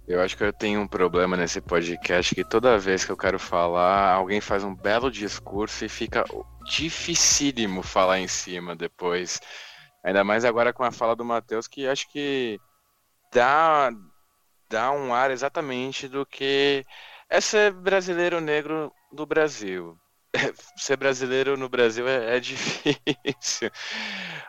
Eu acho que eu tenho um problema nesse podcast que toda vez que eu quero falar, alguém faz um belo discurso e fica dificílimo falar em cima depois. Ainda mais agora com a fala do Matheus, que acho que dá, dá um ar exatamente do que é ser brasileiro negro do Brasil. ser brasileiro no Brasil é, é difícil.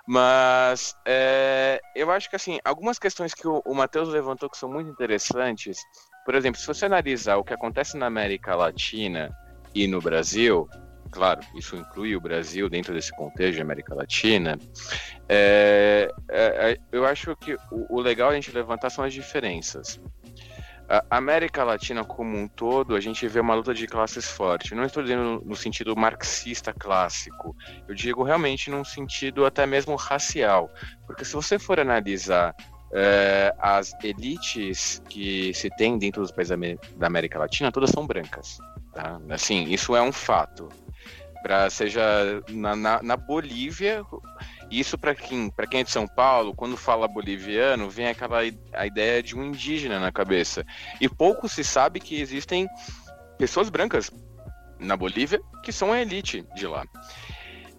Mas é, eu acho que assim, algumas questões que o, o Matheus levantou que são muito interessantes. Por exemplo, se você analisar o que acontece na América Latina e no Brasil, claro, isso inclui o Brasil dentro desse contexto de América Latina, é, é, é, eu acho que o, o, legal a gente levantar são as diferenças. A América Latina como um todo, a gente vê uma luta de classes forte. Não estou dizendo no sentido marxista clássico, eu digo realmente num sentido até mesmo racial. Porque se você for analisar é, as elites que se tem dentro dos países da América Latina, todas são brancas. Tá? Assim, isso é um fato para seja na, na, na, Bolívia. Isso para quem, para quem é de São Paulo, quando fala boliviano, vem aquela a ideia de um indígena na cabeça. E pouco se sabe que existem pessoas brancas na Bolívia que são a elite de lá.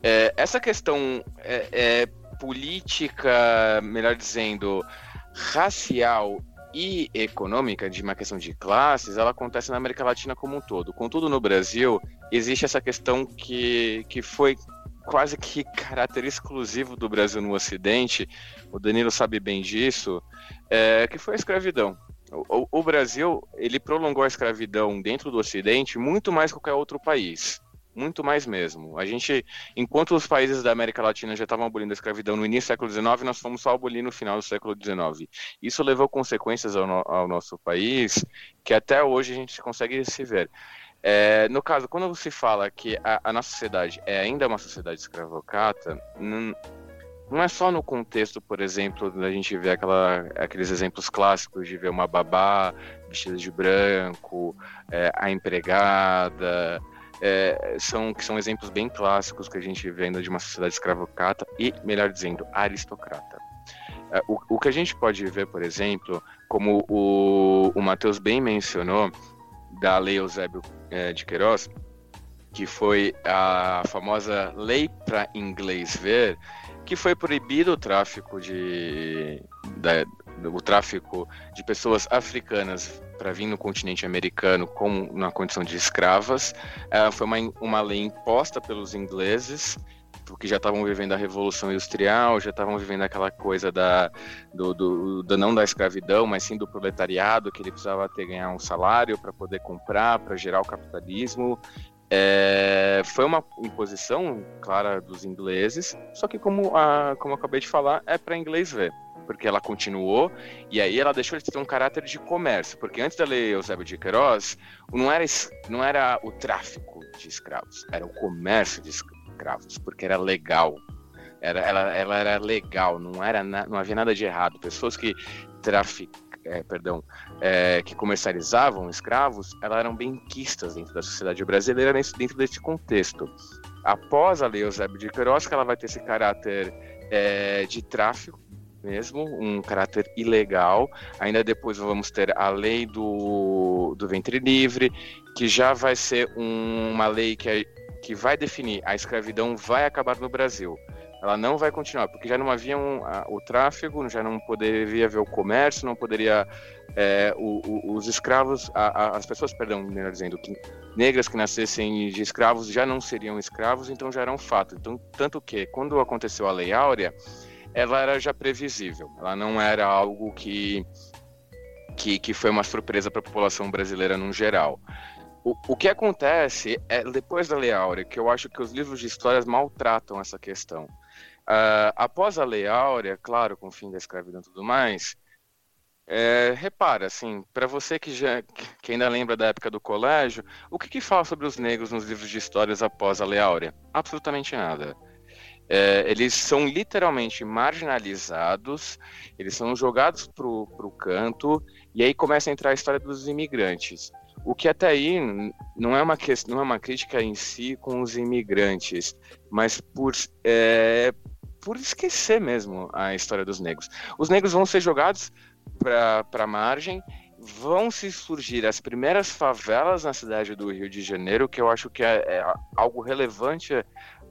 É, essa questão é, é política, melhor dizendo, racial e econômica, de uma questão de classes, ela acontece na América Latina como um todo. Contudo, no Brasil, existe essa questão que, que foi quase que caráter exclusivo do Brasil no Ocidente, o Danilo sabe bem disso, é, que foi a escravidão. O, o, Brasil ele prolongou a escravidão dentro do Ocidente muito mais que qualquer outro país muito mais mesmo. A gente, enquanto os países da América Latina já estavam abolindo a escravidão no início do século XIX, nós fomos só abolir no final do século XIX. Isso levou consequências ao, no, ao nosso país que até hoje a gente consegue se ver. É, no caso, quando se fala que a, a, nossa sociedade é ainda uma sociedade escravocrata, não, não é só no contexto, por exemplo, da gente ver aquela, aqueles exemplos clássicos de ver uma babá vestida de branco, é, a empregada, é, são, que são exemplos bem clássicos que a gente vê ainda de uma sociedade escravocrata e, melhor dizendo, aristocrata. É, o, o que a gente pode ver, por exemplo, como o, o Matheus bem mencionou, da Lei Eusébio é, de Queiroz, que foi a famosa Lei para Inglês Ver, que foi proibido o tráfico de, da, o tráfico de pessoas africanas para vir no continente americano como na condição de escravas. Foi uma, uma lei imposta pelos ingleses, porque já estavam vivendo a Revolução Industrial, já estavam vivendo aquela coisa da, do, do, do, não da escravidão, mas sim do proletariado, que ele precisava ter ganhar um salário para poder comprar, para gerar o capitalismo. É, foi uma imposição clara dos ingleses, só que como, a, como eu acabei de falar, é para inglês ver porque ela continuou, e aí ela deixou de ter um caráter de comércio, porque antes da lei Eusébio de Queiroz, não era, não era o tráfico de escravos, era o comércio de escravos, porque era legal. Era, ela, ela era legal, não, era na, não havia nada de errado. Pessoas que trafic, é, perdão, é, que comercializavam escravos, elas eram benquistas dentro da sociedade brasileira dentro desse contexto. Após a Lei Eusébio de Queiroz, que ela vai ter esse caráter é, de tráfico mesmo, um caráter ilegal. Ainda depois vamos ter a lei do, do ventre livre, que já vai ser um, uma lei que, é, que vai definir a escravidão vai acabar no Brasil ela não vai continuar, porque já não havia um, a, o tráfego, já não poderia haver o comércio, não poderia é, o, o, os escravos, a, a, as pessoas, perdão, melhor dizendo, que, negras que nascessem de escravos já não seriam escravos, então já era um fato. Então, tanto que quando aconteceu a Lei Áurea, ela era já previsível, ela não era algo que que, que foi uma surpresa para a população brasileira no geral. O, o que acontece é, depois da Lei Áurea, que eu acho que os livros de histórias maltratam essa questão. Uh, após a Lei Áurea, claro, com o fim da escravidão e tudo mais, é, repara, assim, para você que, já, que ainda lembra da época do colégio, o que, que fala sobre os negros nos livros de histórias após a Lei Áurea? Absolutamente nada. É, eles são literalmente marginalizados, eles são jogados para o canto, e aí começa a entrar a história dos imigrantes. O que até aí não é uma, não é uma crítica em si com os imigrantes, mas por, é, por esquecer mesmo a história dos negros. Os negros vão ser jogados para a margem, vão se surgir as primeiras favelas na cidade do Rio de Janeiro, que eu acho que é, é algo relevante a,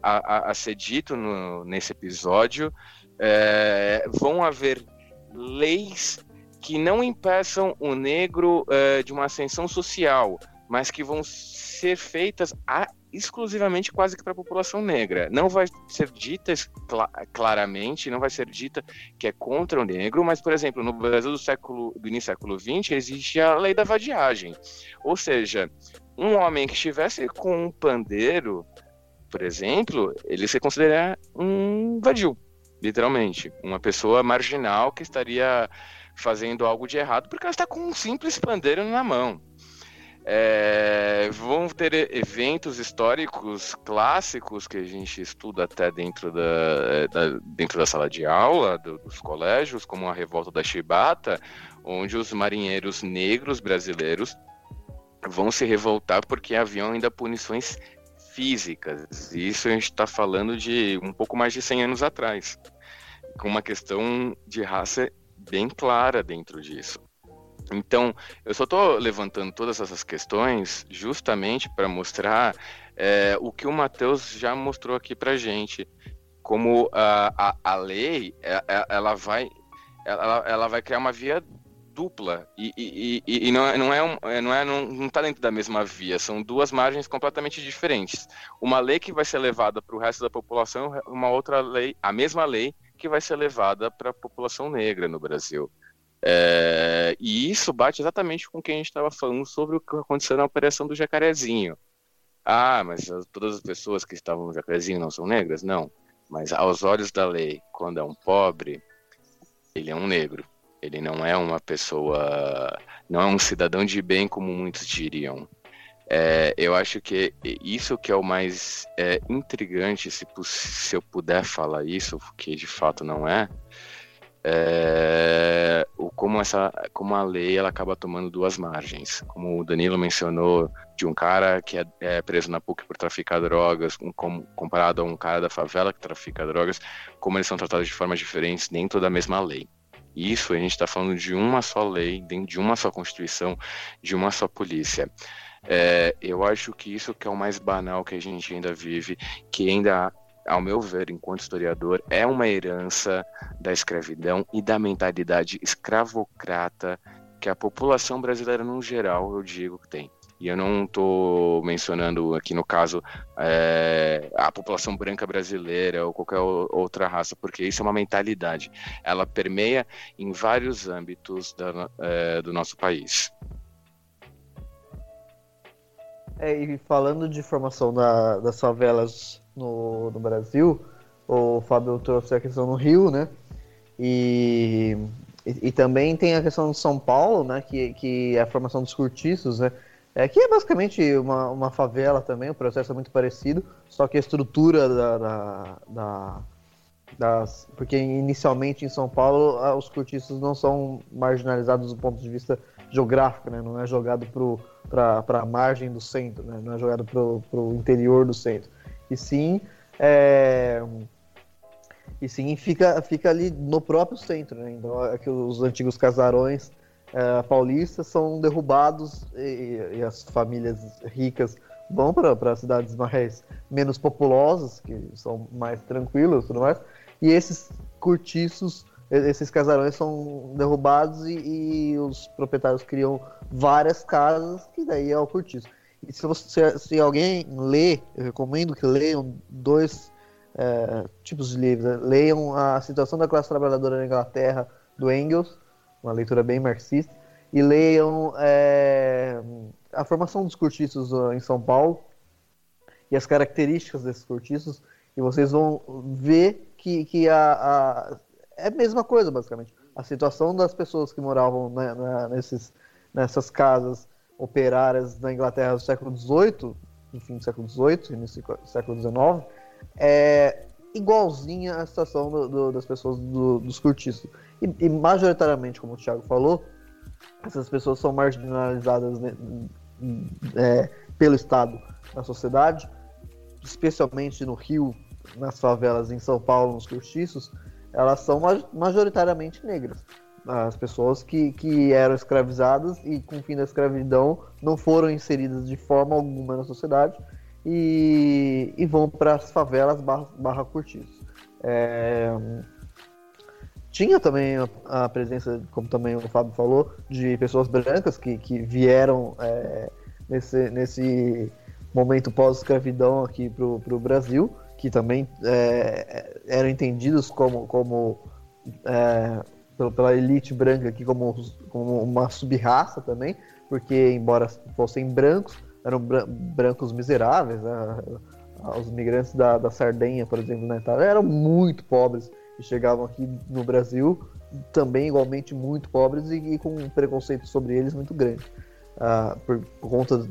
a, a, ser dito no, nesse episódio. É, vão haver leis que não impeçam o negro é, de uma ascensão social, mas que vão ser feitas a, exclusivamente quase que para a população negra. Não vai ser dita cl claramente, não vai ser dita que é contra o negro, mas, por exemplo, no Brasil do século do início do século XX existe a lei da vadiagem. Ou seja, um homem que estivesse com um pandeiro, por exemplo, ele se considera um vadio, literalmente, uma pessoa marginal que estaria fazendo algo de errado porque ela está com um simples pandeiro na mão. É, vão ter eventos históricos clássicos que a gente estuda até dentro da, é, da dentro da sala de aula do, dos colégios, como a revolta da Chibata, onde os marinheiros negros brasileiros vão se revoltar porque haviam ainda punições físicas. Isso a gente está falando de um pouco mais de 100 anos atrás, com uma questão de raça bem clara dentro disso. Então, eu só estou levantando todas essas questões justamente para mostrar é, o que o Matheus já mostrou aqui para gente, como a, a, a lei é, é, ela vai ela, ela vai criar uma via dupla. E, e, e, e não, é, não é, um, é, não não está dentro da mesma via. São duas margens completamente diferentes. Uma lei que vai ser levada para o resto da população uma outra lei a mesma lei que vai ser levada para a população negra no Brasil é, e isso bate exatamente com o que a gente estava falando sobre o que aconteceu na operação do Jacarezinho. Ah, mas todas as pessoas que estavam no Jacarezinho não são negras? Não. Mas aos olhos da lei, quando é um pobre, ele é um negro. Ele não é uma pessoa, não é um cidadão de bem como muitos diriam. É, eu acho que isso que é o mais é, intrigante, se, se eu puder falar isso, porque de fato não é, é, o, como, essa, como a lei ela acaba tomando duas margens. Como o Danilo mencionou, de um cara que é, é preso na PUC por traficar drogas, um, com, comparado a um cara da favela que trafica drogas, como eles são tratados de formas diferentes dentro da mesma lei. Isso a gente está falando de uma só lei, de uma só constituição, de uma só polícia. É, eu acho que isso que é o mais banal que a gente ainda vive, que ainda ao meu ver, enquanto historiador, é uma herança da escravidão e da mentalidade escravocrata que a população brasileira, no geral, eu digo que tem. E eu não estou mencionando aqui, no caso, é, a população branca brasileira ou qualquer outra raça, porque isso é uma mentalidade. Ela permeia em vários âmbitos da, é, do nosso país. É, e falando de formação da, das favelas no, no Brasil. O Fábio trouxe a questão no Rio, né? E, e, e, também tem a questão de São Paulo, né? Que, que é a formação dos cortiços, né? É, que é basicamente uma, uma favela também, o processo é muito parecido, só que a estrutura da, da, da, das, porque inicialmente em São Paulo os cortiços não são marginalizados do ponto de vista geográfico, né? Não é jogado para a margem do centro, né? Não é jogado para o interior do centro. E sim, é, e sim fica, fica ali no próprio centro, né? Então é os antigos casarões é, paulistas são derrubados e, e, as famílias ricas vão para cidades mais menos populosas, que são mais tranquilas e tudo mais, e esses cortiços, esses casarões são derrubados e, e, os proprietários criam várias casas, que daí é o cortiço. E se, você, se alguém lê, eu recomendo que leiam dois é, tipos de livros. Né? Leiam A Situação da Classe Trabalhadora na Inglaterra, do Engels, uma leitura bem marxista, e leiam é, A Formação dos Cortiços em São Paulo e as características desses cortiços, e vocês vão ver que, que a, a, é a mesma coisa, basicamente. A situação das pessoas que moravam na, nesses, nessas casas operárias na Inglaterra do século XVIII, no fim do século XVIII, início do século XIX, é igualzinha à situação do, do, das pessoas do, dos cortiços. E, e, majoritariamente, como o Thiago falou, essas pessoas são marginalizadas né, é, pelo Estado na sociedade, especialmente no Rio, nas favelas em São Paulo, nos cortiços, elas são majoritariamente negras. As pessoas que, que eram escravizadas e com o fim da escravidão não foram inseridas de forma alguma na sociedade e, e vão para as favelas barra, barra cortiços. É... Tinha também a, a, presença, como também o Fábio falou, de pessoas brancas que, que vieram é, nesse, nesse momento pós-escravidão aqui para o Brasil que também é, eram entendidos como, como é, pela elite branca aqui como, como uma sub-raça também, porque embora fossem brancos, eram brancos miseráveis, né? os migrantes da, da Sardenha, por exemplo, na Itália, eram muito pobres e chegavam aqui no Brasil também igualmente muito pobres e, e com um preconceito sobre eles muito grande uh, por, conta do,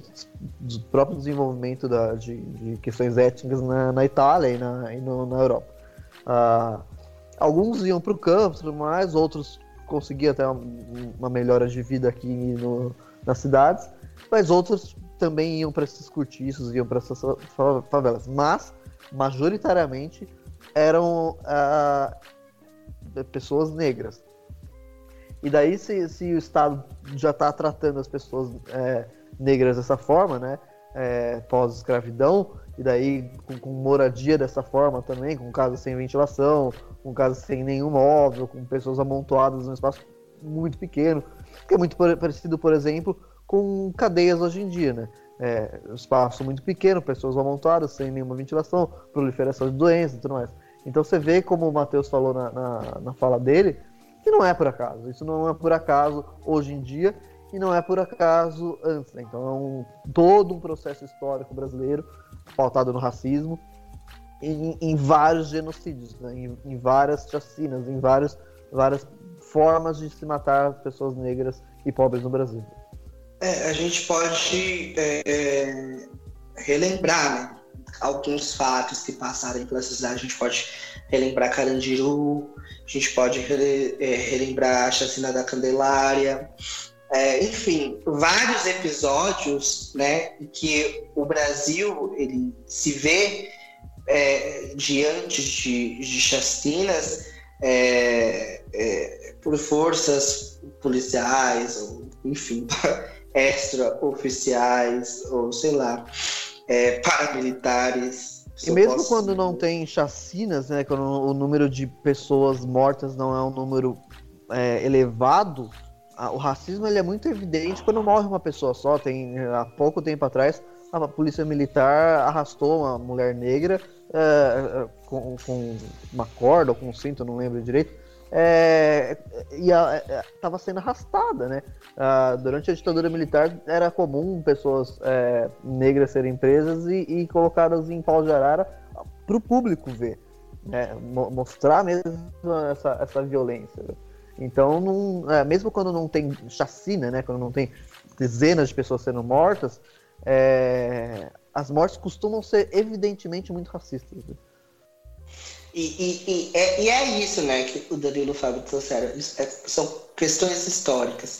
do, próprio desenvolvimento da, de, de, questões étnicas na, na Itália e na, e no, na Europa. Uh, alguns iam para o campo, mais, outros conseguiam até uma, uma melhora de vida aqui no, nas cidades, mas outros também iam para esses cortiços, iam para essas favelas. Mas, majoritariamente, eram uh, pessoas negras. E daí, se, se o Estado já está tratando as pessoas é, negras dessa forma, né? É, pós-escravidão, e daí com, com, moradia dessa forma também, com casas sem ventilação, com casas sem nenhum móvel, com pessoas amontoadas num espaço muito pequeno, que é muito parecido, por exemplo, com cadeias hoje em dia, né? É, espaço muito pequeno, pessoas amontoadas, sem nenhuma ventilação, proliferação de doenças e tudo mais. Então você vê, como o Matheus falou na, na, na fala dele, que não é por acaso. Isso não é por acaso hoje em dia e não é por acaso antes. Né? Então é um, todo um processo histórico brasileiro pautado no racismo em, em vários genocídios, né? em, em, várias chacinas, em vários, várias formas de se matar pessoas negras e pobres no Brasil. É, a gente pode é, é, relembrar né? alguns fatos que passaram pela cidade. A gente pode relembrar Carandiru, a gente pode é, relembrar a chacina da Candelária, é, enfim, vários episódios, né, que o Brasil ele se vê é, diante de, de chacinas é, é por forças policiais, ou, enfim, extra-oficiais, ou sei lá, é, paramilitares e mesmo quando não tem chacinas, né? Quando o número de pessoas mortas não é um número é, elevado, a, o racismo ele é muito evidente quando morre uma pessoa só. Tem há pouco tempo atrás a polícia militar arrastou uma mulher negra é, é com, com, uma corda ou com um cinto, não lembro direito, é, estava sendo arrastada, né? Ah, durante a ditadura militar era comum pessoas é, negras serem presas e, e, colocadas em pau de arara para o público ver, né? mostrar mesmo essa, essa violência. Então, não, é, mesmo quando não tem chacina, né? Quando não tem dezenas de pessoas sendo mortas, é, as mortes costumam ser evidentemente muito racistas. Né? E, e, e, é, e é isso, né, que o Danilo Fábio trouxeram. É, são questões históricas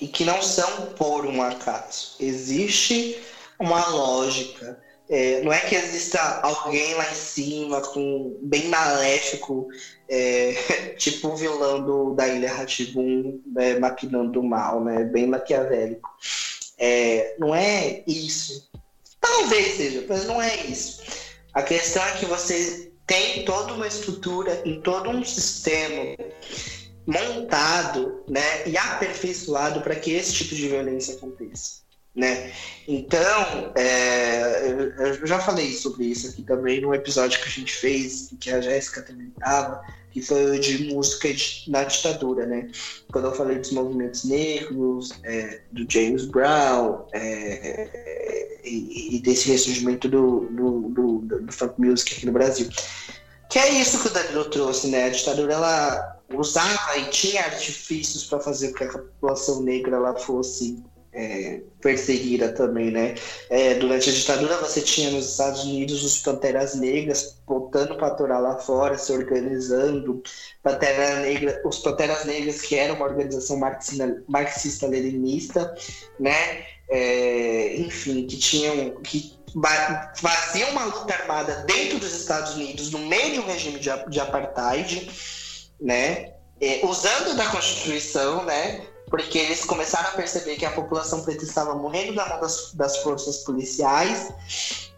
e que não são por um acaso. Existe uma lógica. É, não é que exista alguém lá em cima com bem maléfico, é, tipo o vilão do, da Ilha Ratibum, né, maquinando o mal, né, bem maquiavélico. É, não é isso. Talvez seja, mas não é isso. A questão é que você tem toda uma estrutura e todo um sistema montado né, e aperfeiçoado para que esse tipo de violência aconteça. Né? Então, é, eu já falei sobre isso aqui também no episódio que a gente fez, que a Jéssica também estava, que foi de música na ditadura, né? Quando eu falei dos movimentos negros, é, do James Brown é, e, e, desse ressurgimento do, do, do, do funk music aqui no Brasil. Que é isso que o Danilo trouxe, né? A ditadura ela usava e tinha artifícios para fazer com que a população negra ela fosse é, perseguida também, né? É, durante a ditadura você tinha nos Estados Unidos os Panteras Negras voltando para aturar lá fora, se organizando. Pantera Negra, os Panteras Negras, que era uma organização marxista-leninista, né? É, enfim, que tinham que faziam uma luta armada dentro dos Estados Unidos, no meio do regime de, de apartheid, né? É, usando da Constituição, né? Porque eles começaram a perceber que a população preta estava morrendo da mão das, das forças policiais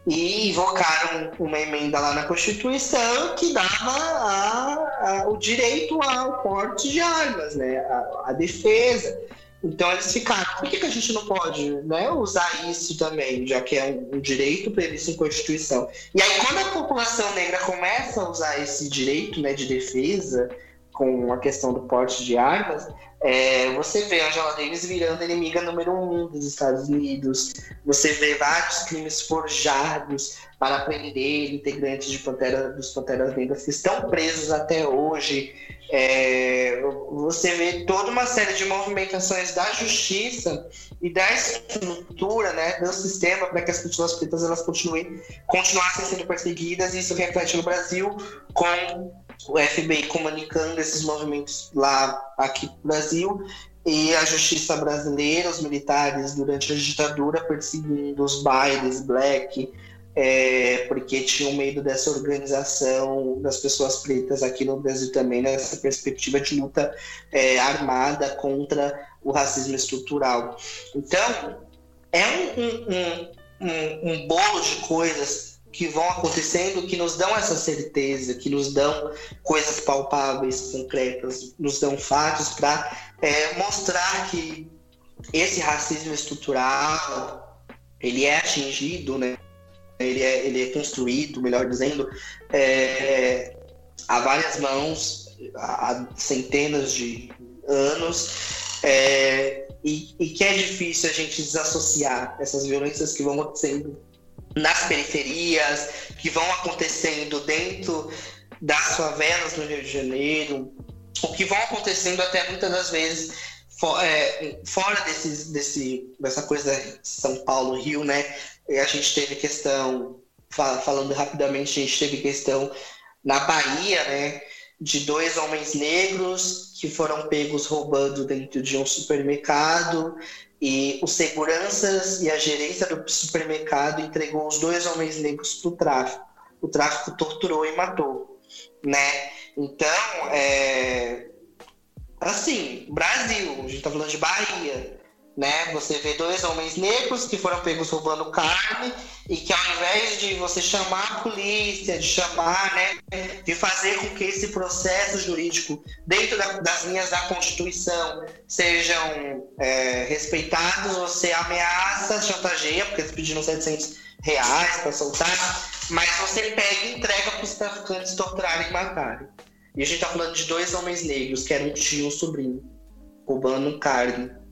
e invocaram uma emenda lá na Constituição que dava a, a, o direito ao porte de armas, né? a, a defesa. Então eles ficaram, por que, que a gente não pode né, usar isso também, já que é um, um, direito previsto em Constituição? E aí quando a população negra começa a usar esse direito né, de defesa, com a questão do porte de armas, é, você vê a Angela Davis virando inimiga número um dos Estados Unidos. Você vê vários crimes forjados para prender integrantes de Pantera, dos Panteras Negras que estão presos até hoje. É, você vê toda uma série de movimentações da justiça e da estrutura né, do sistema para que as pessoas pretas elas continuem, continuassem sendo perseguidas. E isso reflete no Brasil com o FBI comunicando esses movimentos lá aqui no Brasil e a justiça brasileira, os militares durante a ditadura perseguindo os bailes black, é, porque tinham medo dessa organização das pessoas pretas aqui no Brasil também, nessa perspectiva de luta é, armada contra o racismo estrutural. Então, é um, um, um, um bolo de coisas que vão acontecendo que nos dão essa certeza, que nos dão coisas palpáveis, concretas, nos dão fatos para é, mostrar que esse racismo estrutural ele é atingido, né? Ele é, ele é construído, melhor dizendo, é, há várias mãos, há centenas de anos, é, e, e que é difícil a gente desassociar essas violências que vão acontecendo nas periferias, que vão acontecendo dentro das favelas no Rio de Janeiro, o que vão acontecendo até muitas das vezes for, é, fora desses, desse, dessa coisa São Paulo, Rio, né? A gente teve questão, falando rapidamente, a gente teve questão na Bahia, né? De dois homens negros que foram pegos roubando dentro de um supermercado e os seguranças e a gerência do supermercado entregou os dois homens negros para o tráfico. O tráfico torturou e matou, né? Então, é... assim, Brasil, a gente está falando de Bahia, né? Você vê dois homens negros que foram pegos roubando carne e que ao invés de você chamar a polícia, de chamar, né, de fazer com que esse processo jurídico dentro da, das linhas da Constituição sejam é, respeitados, você ameaça, chantageia, porque eles pediram 700 reais para soltar, mas você pega e entrega para os traficantes torturarem e matarem. E a gente está falando de dois homens negros, que eram um tio e um sobrinho, roubando carne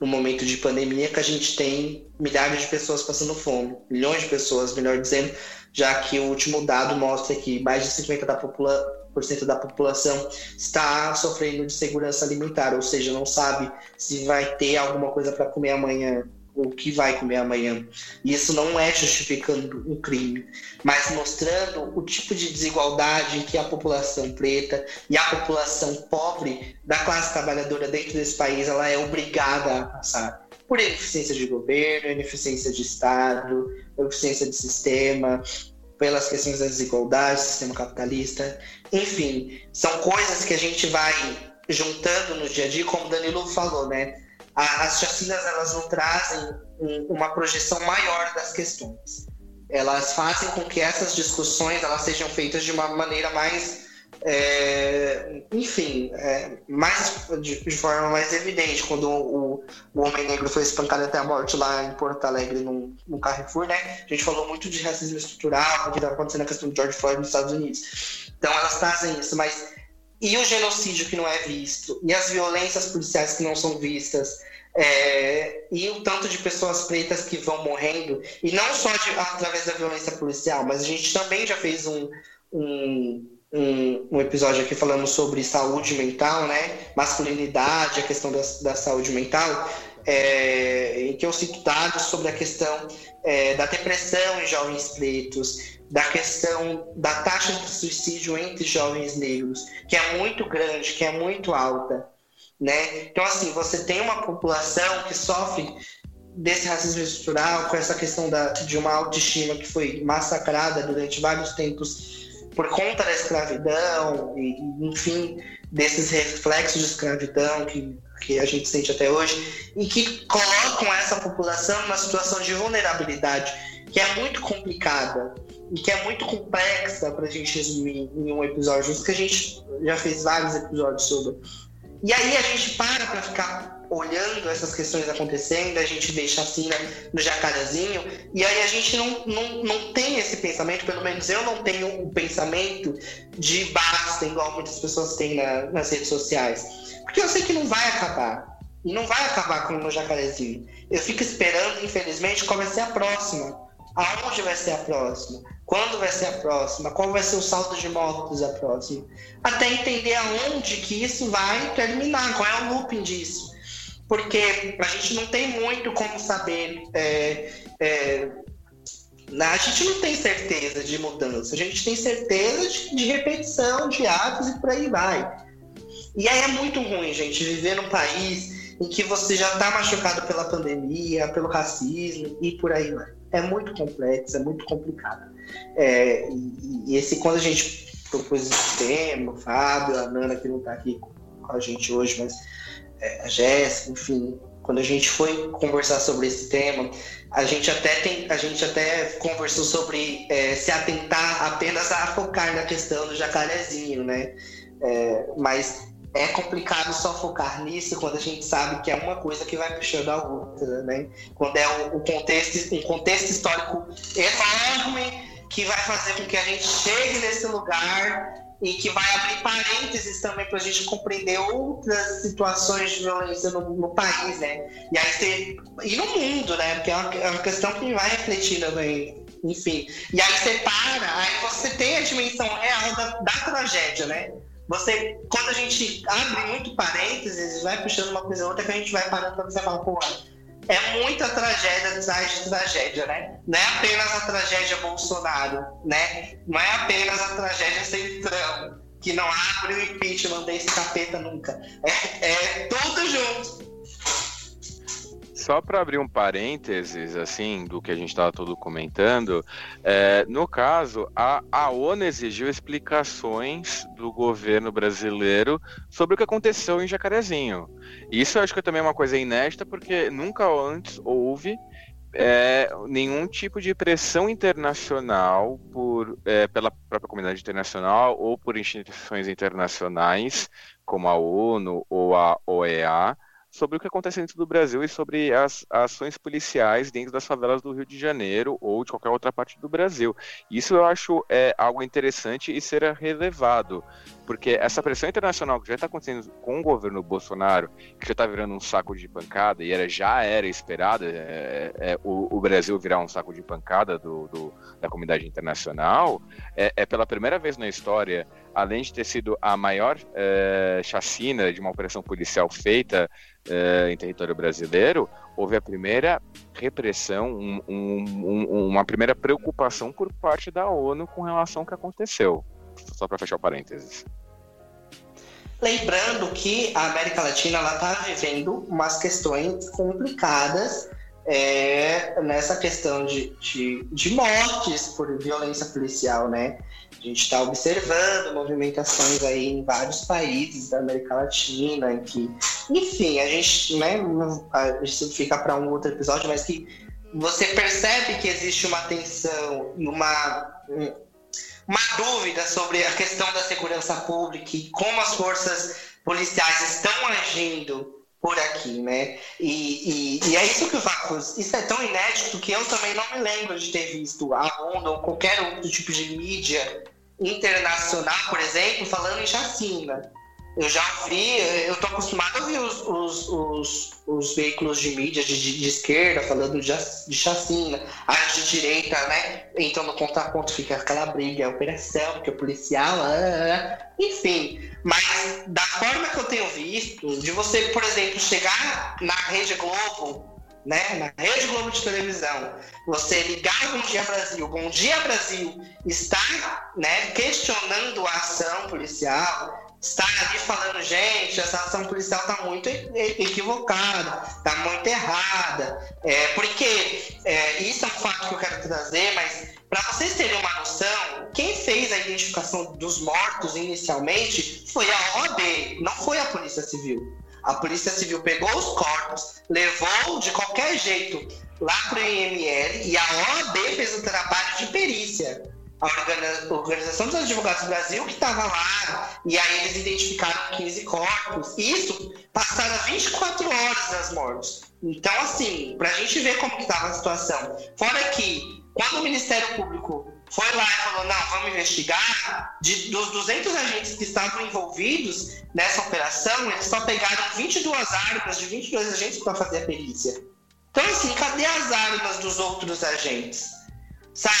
no momento de pandemia que a gente tem milhares de pessoas passando fome, milhões de pessoas, melhor dizendo, já que o último dado mostra que mais de 50% da, popula da população está sofrendo de segurança alimentar, ou seja, não sabe se vai ter alguma coisa para comer amanhã o que vai comer amanhã. E isso não é justificando um crime, mas mostrando o tipo de desigualdade que a população preta e a população pobre da classe trabalhadora dentro desse país ela é obrigada a passar por ineficiência de governo, ineficiência de Estado, ineficiência de sistema, pelas questões da desigualdade, sistema capitalista, enfim, são coisas que a gente vai juntando no dia a dia, como o Danilo falou, né? As chacinas elas não trazem uma projeção maior das questões. Elas fazem com que essas discussões elas sejam feitas de uma maneira mais é, enfim, é, mais, de, de, forma mais evidente, quando o, o, homem negro foi espancado até a morte lá em Porto Alegre, no, no Carrefour, né? A gente falou muito de racismo estrutural, o que estava acontecendo na questão do George Floyd nos Estados Unidos. Então elas trazem isso, mas e o genocídio que não é visto? E as violências policiais que não são vistas? É, e o tanto de pessoas pretas que vão morrendo, e não só de, através da violência policial, mas a gente também já fez um, um um, um, episódio aqui falando sobre saúde mental, né? Masculinidade, a questão da, da saúde mental, é, em que eu cito dados sobre a questão é, da depressão em jovens pretos, da questão da taxa de suicídio entre jovens negros, que é muito grande, que é muito alta. Né? Então, assim, você tem uma população que sofre desse racismo estrutural, com essa questão da, de uma autoestima que foi massacrada durante vários tempos por conta da escravidão e, enfim, desses reflexos de escravidão que, que a gente sente até hoje e que colocam essa população numa situação de vulnerabilidade que é muito complicada que é muito complexa para a gente resumir em um episódio, isso que a gente já fez vários episódios sobre. E aí a gente para para ficar olhando essas questões acontecendo, a gente vê chacina no jacarezinho, e aí a gente não, não, não tem esse pensamento, pelo menos eu não tenho o pensamento de basta, igual muitas pessoas têm na, nas redes sociais. Porque eu sei que não vai acabar. E não vai acabar com o jacarezinho. Eu fico esperando, infelizmente, qual vai ser a próxima. Aonde vai ser a próxima? Quando vai ser a próxima? Qual vai ser o saldo de mortos a próxima? Até entender aonde que isso vai terminar, qual é o looping disso porque a gente não tem muito como saber. É, é, a gente não tem certeza de mudança, a gente tem certeza de, de repetição de atos e por aí vai. E aí é muito ruim, gente, viver num país em que você já está machucado pela pandemia, pelo racismo e por aí vai. É muito complexo, é muito complicado. É, e, e, esse, quando a gente propôs esse tema, o Fábio, a Nana, que não está aqui com a gente hoje, mas é, a Jéssica, enfim, quando a gente foi conversar sobre esse tema, a gente até tem, a gente até conversou sobre é, se atentar apenas a focar na questão do jacarezinho, né? É, mas é complicado só focar nisso quando a gente sabe que é uma coisa que vai puxando a outra, né? Quando é um, contexto, um contexto histórico enorme que vai fazer com que a gente chegue nesse lugar e que vai abrir parênteses também para a gente compreender outras situações de violência no, no, país, né? E aí você, e no mundo, né? Porque é uma, é uma questão que vai refletir também, enfim. E aí você para, aí você tem a dimensão real da, da tragédia, né? Você, quando a gente abre muito parênteses, vai puxando uma coisa ou outra, que a gente vai parando para você falar, pô, é muita tragédia atrás de tragédia, né? Não é apenas a tragédia Bolsonaro, né? Não é apenas a tragédia Centrão, que não abre o impeachment desse capeta nunca. É, é tudo junto. Só para abrir um parênteses, assim, do que a gente estava todo comentando, é, no caso, a, a ONU exigiu explicações do governo brasileiro sobre o que aconteceu em Jacarezinho. Isso eu acho que também é uma coisa inédita, porque nunca antes houve é, nenhum tipo de pressão internacional por, é, pela própria comunidade internacional ou por instituições internacionais, como a ONU ou a OEA, sobre o que acontece dentro do Brasil e sobre as, ações policiais dentro das favelas do Rio de Janeiro ou de qualquer outra parte do Brasil. Isso eu acho é, algo interessante e será relevado, porque essa pressão internacional que já está acontecendo com o governo Bolsonaro, que já está virando um saco de pancada, e era, já era esperada é, é, o, o, Brasil virar um saco de pancada do, do da comunidade internacional, é, é, pela primeira vez na história, além de ter sido a maior é, chacina de uma operação policial feita é, em território brasileiro, houve a primeira repressão, um, um, uma primeira preocupação por parte da ONU com relação ao que aconteceu. Só para fechar o parênteses. Lembrando que a América Latina está vivendo umas questões complicadas é, nessa questão de, de, de, mortes por violência policial, né? A gente está observando movimentações aí em vários países da América Latina, em que, enfim, a gente, né, gente fica para um outro episódio, mas que você percebe que existe uma tensão uma, uma dúvida sobre a questão da segurança pública e como as forças policiais estão agindo por aqui, né? E, e, e, é isso que o Vacus, isso é tão inédito que eu também não me lembro de ter visto a ONU ou qualquer outro tipo de mídia internacional, por exemplo, falando em chacina. Eu já vi, eu tô acostumado a ouvir os, os, os, os veículos de mídia de, de, de, esquerda falando de, de chacina, as de direita, né? Então no contraponto fica aquela briga, a operação, porque o policial, ah, ah, ah, enfim. Mas da forma que eu tenho visto, de você, por exemplo, chegar na Rede Globo né, na Rede Globo de televisão, você ligar Bom Dia Brasil, Bom Dia Brasil está né, questionando a ação policial, está ali falando, gente, essa ação policial está muito equivocada, está muito errada. É, porque é, isso é um fato que eu quero trazer, mas para vocês terem uma noção, quem fez a identificação dos mortos inicialmente foi a OAB, não foi a Polícia Civil. A Polícia Civil pegou os corpos, levou de qualquer jeito lá para o IML e a OAB fez o trabalho de perícia. A Organização dos Advogados do Brasil que estava lá, e aí eles identificaram 15 corpos. Isso passaram 24 horas das mortes. Então, assim, para a gente ver como estava a situação. Fora que, quando o Ministério Público foi lá e falou: não, vamos investigar. De, dos 200 agentes que estavam envolvidos nessa operação, eles só pegaram 22 armas de 22 agentes para fazer a perícia. Então, assim, cadê as armas dos outros agentes? Sabe?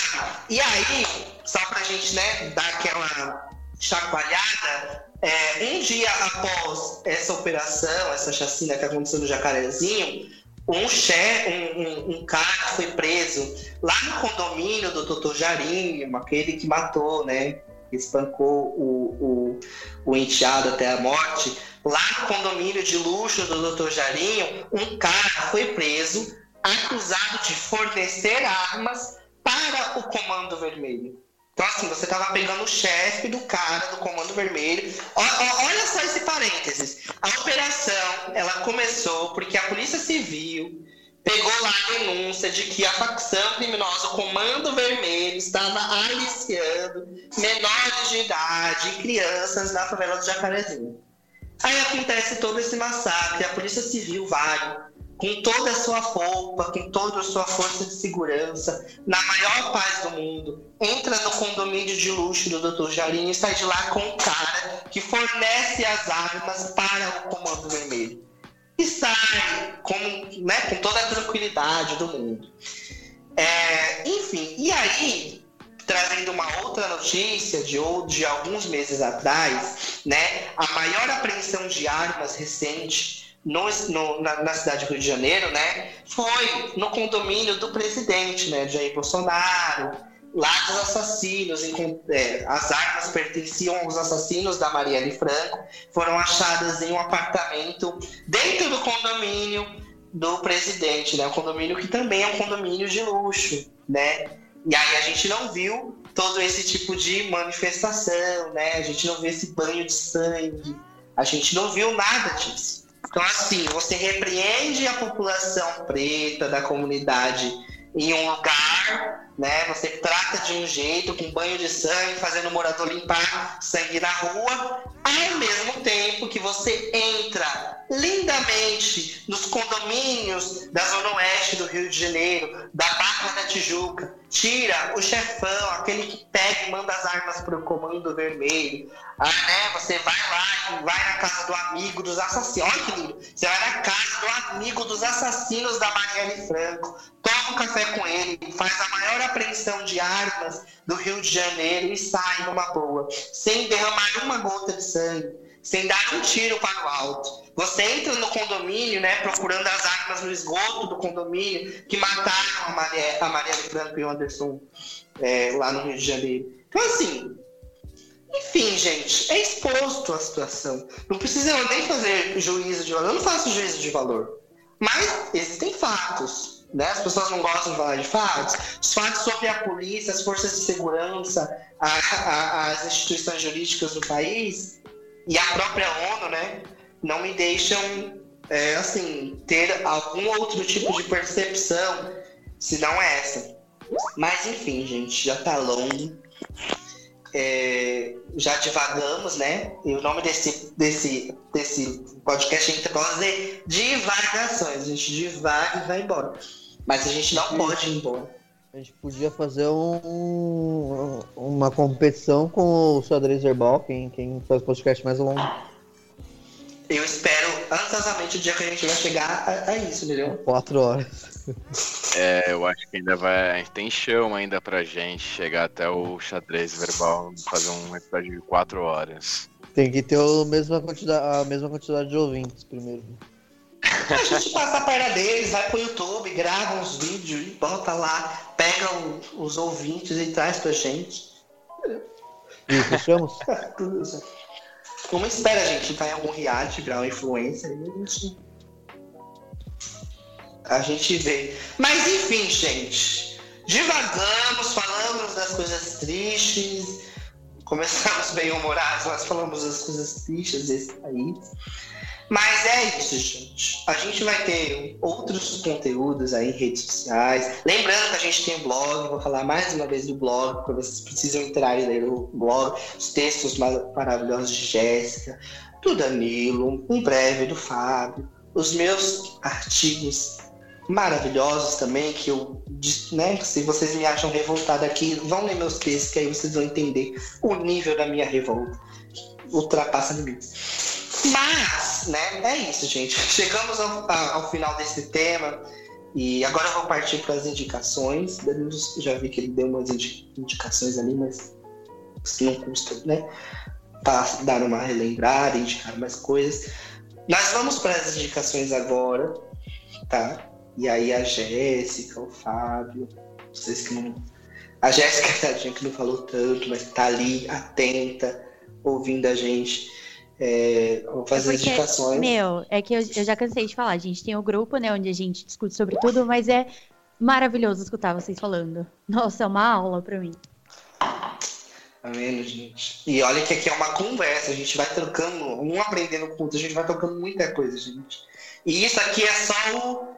E aí, só para a gente né, dar aquela chacoalhada, é, um dia após essa operação, essa chacina que aconteceu no Jacarezinho, um, chefe, um, um, um, cara foi preso lá no condomínio do Dr. Jarinho, aquele que matou, né? Espancou o, o, o enteado até a morte. Lá no condomínio de luxo do Dr. Jarinho, um cara foi preso acusado de fornecer armas para o Comando Vermelho. Então, assim, você estava pegando o chefe do cara do Comando Vermelho. olha só esse parênteses. A operação, ela começou porque a Polícia Civil pegou lá a denúncia de que a facção criminosa, o Comando Vermelho, estava aliciando menores de idade e crianças na favela do Jacarezinho. Aí acontece todo esse massacre, a Polícia Civil vai, com toda a sua roupa, com toda a sua força de segurança, na maior paz do mundo, entra no condomínio de luxo do Dr. Jarinho e sai de lá com um cara que fornece as armas para o Comando Vermelho. E sai com, né, com toda a tranquilidade do mundo. É, enfim, e aí, trazendo uma outra notícia de, de alguns meses atrás, né, a maior apreensão de armas recente no, no, na, na, cidade do Rio de Janeiro, né, foi no condomínio do presidente, né, Jair Bolsonaro, lá dos assassinos, é, as armas pertenciam aos assassinos da Marielle Franco, foram achadas em um apartamento dentro do condomínio do presidente, né, um condomínio que também é um condomínio de luxo, né, e aí a gente não viu todo esse tipo de manifestação, né, a gente não viu esse banho de sangue, a gente não viu nada disso. Então, assim, você repreende a população preta da comunidade em um lugar, né? Você trata de um jeito, com banho de sangue, fazendo o morador limpar sangue na rua, ao mesmo tempo que você entra lindamente nos condomínios da Zona Oeste do Rio de Janeiro, da Barra da Tijuca, tira o chefão, aquele que pega e manda as armas para o Comando Vermelho. Ah, né? Você vai lá, vai na casa do amigo dos assassinos. Olha que lindo! Você vai na casa do amigo dos assassinos da Marielle Franco, café com ele, faz a maior apreensão de armas do Rio de Janeiro e sai numa boa, sem derramar uma gota de sangue, sem dar um tiro para o alto. Você entra no condomínio, né, procurando as armas no esgoto do condomínio que mataram a Maria, a Marielle Franco e o Anderson é, lá no Rio de Janeiro. Então, assim, enfim, gente, é exposto a situação. Não precisa nem fazer juízo de valor. Eu não faço juízo de valor. Mas existem fatos. Né? As pessoas não gostam de falar de fatos. Os fatos sobre a polícia, as forças de segurança, a, a, as instituições jurídicas do país e a própria ONU, né, não me deixam é, assim ter algum outro tipo de percepção se não essa. Mas enfim, gente, já tá longo é, já divagamos, né? E o nome desse, desse, desse podcast gente pode dizer divagações. A gente divaga e vai embora. Mas a gente não pode ir embora. A gente podia fazer um, uma competição com o xadrez verbal, quem, quem faz podcast mais longo. Eu espero ansiosamente o dia que a gente vai chegar a, a isso, entendeu? Quatro horas. É, eu acho que ainda vai. Tem chão ainda pra gente chegar até o xadrez verbal, fazer um episódio de quatro horas. Tem que ter a mesma quantidade, a mesma quantidade de ouvintes primeiro. A gente passa a perna deles, vai pro YouTube, grava uns vídeos e bota lá, pega o, os ouvintes e traz pra gente. E fechamos? Como espera, a gente tá em algum reality, virar uma influência, e a gente a gente vê. Mas enfim, gente. Divagamos, falamos das coisas tristes. Começamos bem humorados, mas falamos das coisas tristes desse país. Mas é isso, gente. A gente vai ter outros conteúdos aí em redes sociais. Lembrando que a gente tem um blog, vou falar mais uma vez do blog, porque vocês precisam entrar e ler o blog, os textos maravilhosos de Jéssica, do Danilo, em breve do Fábio, os meus artigos maravilhosos também, que eu, né, se vocês me acham revoltada aqui, vão ler meus textos, que aí vocês vão entender o nível da minha revolta. Ultrapassa limites. Mas, né, é isso, gente. Chegamos ao, ao final desse tema. E agora eu vou partir para as indicações. Já vi que ele deu umas indicações ali, mas não custa, né? Para dar uma relembrada, indicar mais coisas. Nós vamos para as indicações agora, tá? E aí a Jéssica, o Fábio, vocês que não. A Jéssica, tadinha, que não falou tanto, mas tá ali, atenta, ouvindo a gente. É, vou fazer é porque, indicações. Meu, é que eu, eu, já cansei de falar. A gente tem o um grupo, né, onde a gente discute sobre tudo, mas é maravilhoso escutar vocês falando. Nossa, é uma aula para mim. Tá vendo, gente? E olha que aqui é uma conversa, a gente vai trocando, um aprendendo com o outro, a gente vai trocando muita coisa, gente. E isso aqui é só o,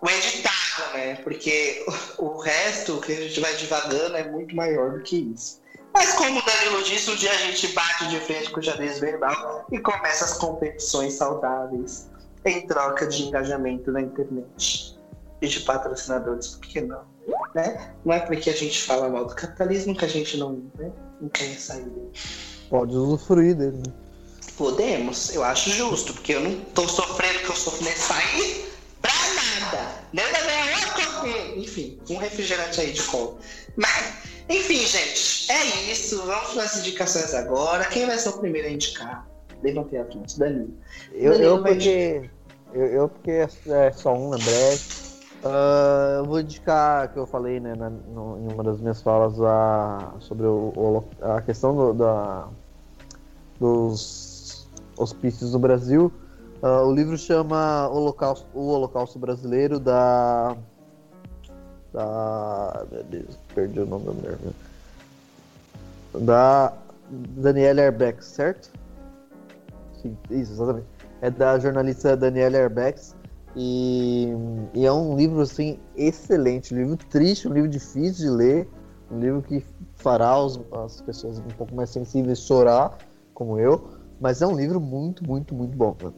o editado, né? Porque o resto que a gente vai divagando é muito maior do que isso. Mas como o Danilo disse, um dia a gente bate de frente com o xadrez verbal e começa as competições saudáveis em troca de engajamento na internet e de patrocinadores, por que não? Né? Não é porque a gente fala mal do capitalismo que a gente não, né, não quer sair dele. Pode usufruir dele. Né? Podemos, eu acho justo, porque eu não tô sofrendo que eu sofro nesse país nada. Nada ganhar enfim, um refrigerante aí de cola. Mas, enfim, gente, é isso. Vamos para as indicações agora. Quem vai ser o primeiro a indicar? Levantei a mãos, Danilo. Eu, Danilo eu porque. Eu, eu, porque é só um, André. Uh, eu vou indicar que eu falei né, na, no, em uma das minhas falas a, sobre o, o, a questão do, da, dos hospícios no Brasil. Uh, o livro chama Holocausto, O Holocausto Brasileiro, da. Da. Meu Deus, perdi o nome da mulher. Da Daniela Arbex, certo? Sim, isso, exatamente. É da jornalista Daniela Arbex. E, e, é um livro assim excelente, um livro triste, um livro difícil de ler, um livro que fará os, as pessoas um pouco mais sensíveis chorar, como eu, mas é um livro muito, muito, muito bom. Né?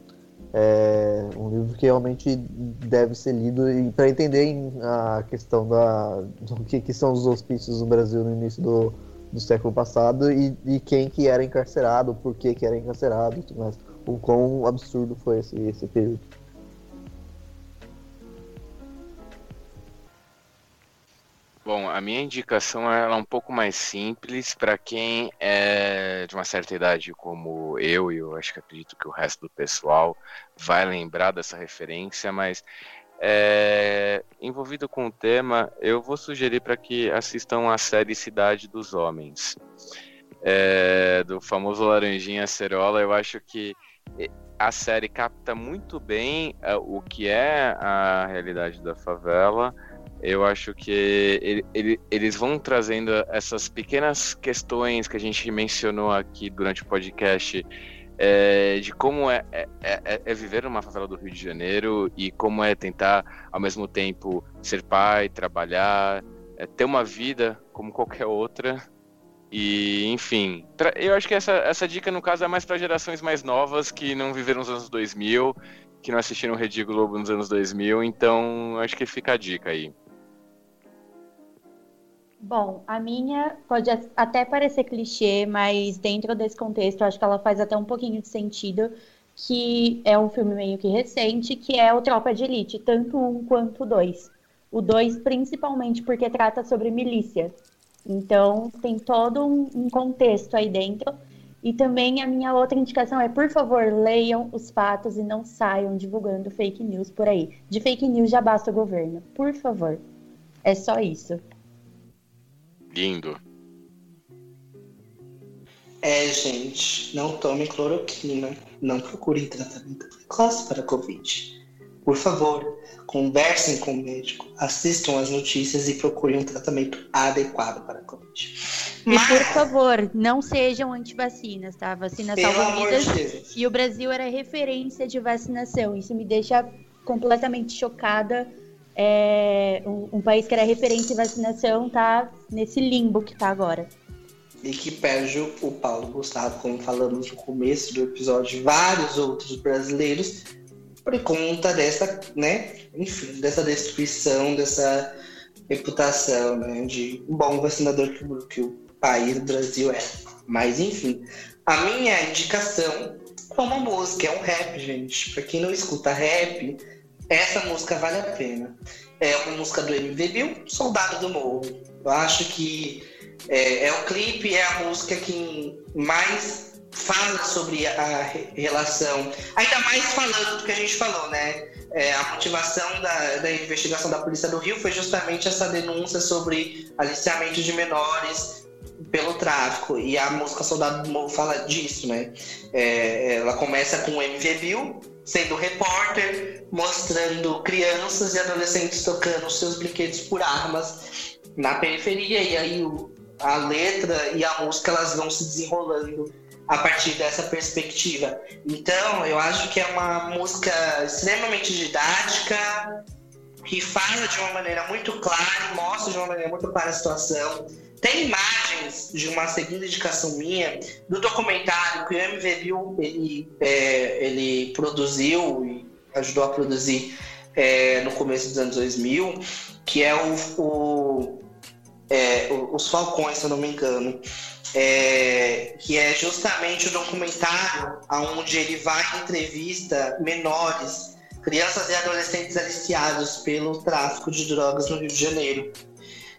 É um livro que realmente deve ser lido para entender a questão da, do que, que, são os hospícios no Brasil no início do, do século passado e, e, quem que era encarcerado, por que, que era encarcerado e tudo mais. O quão absurdo foi esse, esse período. Bom, a minha indicação é um pouco mais simples para quem é de uma certa idade como eu, e eu acho que acredito que o resto do pessoal vai lembrar dessa referência, mas é, envolvido com o tema, eu vou sugerir para que assistam a série Cidade dos Homens, é, do famoso Laranjinha Cerola. Eu acho que a série capta muito bem é, o que é a realidade da favela eu acho que ele, ele, eles vão trazendo essas pequenas questões que a gente mencionou aqui durante o podcast é, de como é, é, é, é, viver numa favela do Rio de Janeiro e como é tentar, ao mesmo tempo, ser pai, trabalhar, é, ter uma vida como qualquer outra. E, enfim, eu acho que essa, essa dica, no caso, é mais para gerações mais novas que não viveram nos anos 2000, que não assistiram Rede Globo nos anos 2000, então acho que fica a dica aí. Bom, a minha pode até parecer clichê, mas dentro desse contexto, acho que ela faz até um pouquinho de sentido, que é um filme meio que recente, que é o Tropa de Elite, tanto um quanto dois. O dois, principalmente porque trata sobre milícia. Então, tem todo um, um contexto aí dentro. E também a minha outra indicação é, por favor, leiam os fatos e não saiam divulgando fake news por aí. De fake news já basta o governo. Por favor. É só isso. Lindo. É, gente, não tome cloroquina. Não procurem tratamento precoce para Covid. Por favor, conversem com o médico, assistam as notícias e procurem um tratamento adequado para a Covid. Mas... E por favor, não sejam antivacinas, tá? Vacina salva vidas. De e o Brasil era referência de vacinação. Isso me deixa completamente chocada é, um, um, país que era referência em vacinação tá nesse limbo que tá agora. E que perde o Paulo Gustavo, como falamos no começo do episódio, vários outros brasileiros, por conta dessa, né, enfim, dessa destruição, dessa reputação, né, de um bom vacinador que, que o país, o Brasil é. Mas, enfim, a minha indicação é uma música, é um rap, gente. Pra quem não escuta rap, essa música vale a pena. É uma música do MV Bill, Soldado do Morro. Eu acho que é, é o clipe, é a música que mais fala sobre a relação, ainda mais falando do que a gente falou, né? É, a motivação da, da, investigação da Polícia do Rio foi justamente essa denúncia sobre aliciamento de menores pelo tráfico. E a música Soldado do Morro fala disso, né? É, ela começa com o MV Bill, sendo repórter, mostrando crianças e adolescentes tocando seus brinquedos por armas na periferia. E aí o, a letra e a música elas vão se desenrolando a partir dessa perspectiva. Então, eu acho que é uma música extremamente didática, que fala de uma maneira muito clara mostra de uma maneira muito clara a situação. Tem imagens de uma segunda indicação minha do documentário que o MVBio ele, é, ele produziu e ajudou a produzir é, no começo dos anos 2000, que é o, o é, Os Falcões, se eu não me engano. É, que é justamente o documentário onde ele vai entrevista menores, crianças e adolescentes aliciados pelo tráfico de drogas no Rio de Janeiro.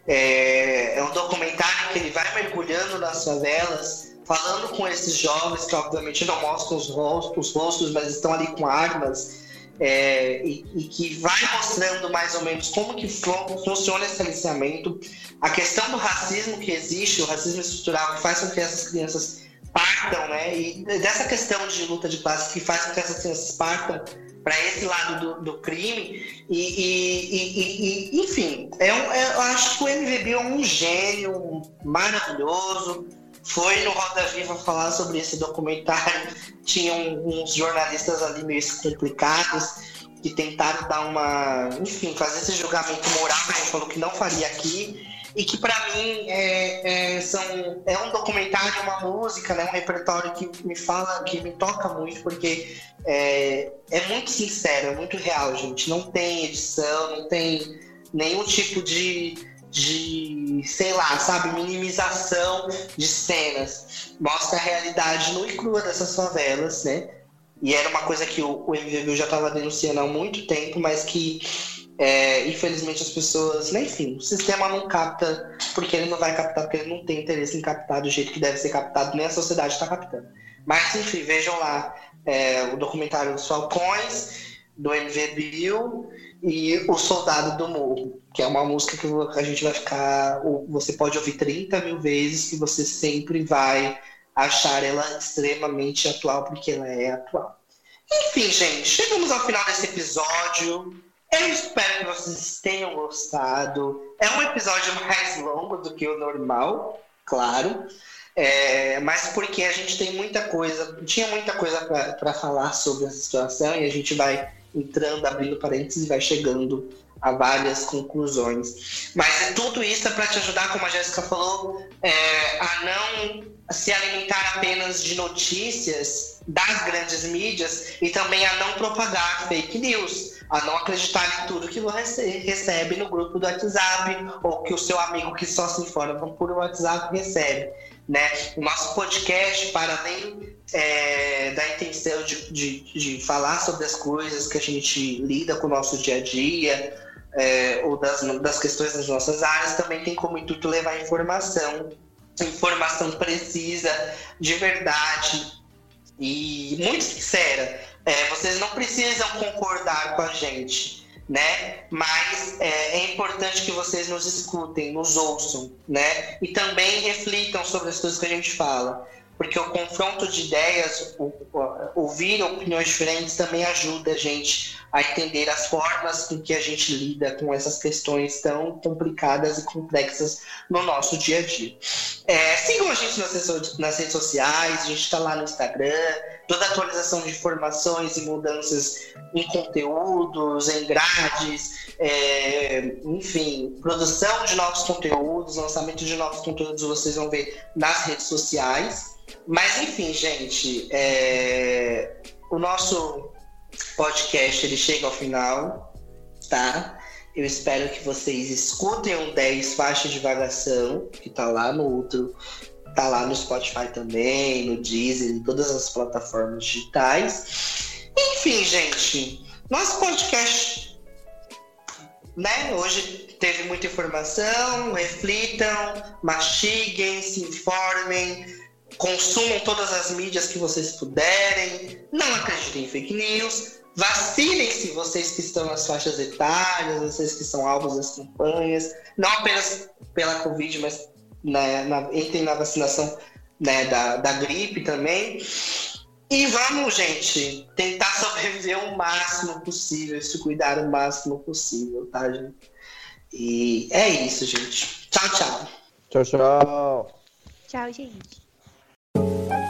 É, é um documentário que ele vai mergulhando nas favelas, falando com esses jovens que obviamente não mostram os rostos, os rostos mas estão ali com armas, é, e, e, que vai mostrando mais ou menos como que funciona esse aliciamento, a questão do racismo que existe, o racismo estrutural que faz com que essas crianças partam, né? E dessa questão de luta de classe que faz com que essas crianças partam para esse lado do, do crime. E, e, e, enfim, é é, eu acho que o MVB é um gênio maravilhoso. Foi no Roda Viva falar sobre esse documentário. Tinha uns jornalistas ali meio complicados que tentaram dar uma. Enfim, fazer esse julgamento moral que a gente falou que não faria aqui e que para mim é, é, são, é um documentário, uma música, né, um repertório que me fala, que me toca muito, porque é, é muito sincero, é muito real, gente. Não tem edição, não tem nenhum tipo de, de sei lá, sabe, minimização de cenas. Mostra a realidade nua e crua dessas favelas, né? E era uma coisa que o, MVB já estava denunciando há muito tempo, mas que É, infelizmente as pessoas, né, enfim, o sistema não capta, porque ele não vai captar, porque ele não tem interesse em captar do jeito que deve ser captado, nem a sociedade está captando. Mas enfim, vejam lá é, o documentário dos Falcões, do MV Bill e O Soldado do Morro, que é uma música que a gente vai ficar. Você pode ouvir 30 mil vezes, que você sempre vai achar ela extremamente atual, porque ela é atual. Enfim, gente, chegamos ao final desse episódio. Eu espero que vocês tenham gostado. É um episódio mais longo do que o normal, claro. É, mas porque a gente tem muita coisa, tinha muita coisa para falar sobre essa situação e a gente vai entrando, abrindo parênteses e vai chegando a várias conclusões. Mas tudo isso é para te ajudar, como a Jéssica falou, é, a não se alimentar apenas de notícias das grandes mídias e também a não propagar fake news, a não acreditar em tudo que você recebe no grupo do WhatsApp ou que o seu amigo que só se informa por WhatsApp recebe. Né? O nosso podcast, para além é, da intenção de, de, de falar sobre as coisas que a gente lida com o nosso dia a dia, é, ou das, das questões das nossas áreas, também tem como intuito levar informação informação precisa, de verdade e muito sincera. É, vocês não precisam concordar com a gente, né? Mas é, é, importante que vocês nos escutem, nos ouçam, né? E também reflitam sobre as coisas que a gente fala porque o confronto de ideias, o, ouvir opiniões diferentes também ajuda a gente a entender as formas com que a gente lida com essas questões tão complicadas e complexas no nosso dia a dia. É, sigam a gente nas, nas redes sociais, a gente está lá no Instagram, toda atualização de informações e mudanças em conteúdos, em grades, é, enfim, produção de novos conteúdos, lançamento de novos conteúdos vocês vão ver nas redes sociais. Mas enfim, gente, é... o nosso podcast ele chega ao final, tá? Eu espero que vocês escutem o 10 faixas de vagação, que tá lá no outro, tá lá no Spotify também, no Deezer, em todas as plataformas digitais. Enfim, gente, nosso podcast, né? Hoje teve muita informação, reflitam, mastiguem, se informem consumam todas as mídias que vocês puderem, não acreditem em fake news, vacinem-se vocês que estão nas faixas etárias, vocês que são alvos das campanhas, não apenas pela Covid, mas né, na, entrem na vacinação né, da, da gripe também. E vamos, gente, tentar sobreviver o máximo possível, se cuidar o máximo possível, tá, gente? E é isso, gente. Tchau, tchau. Tchau, tchau. Tchau, gente. Thank you.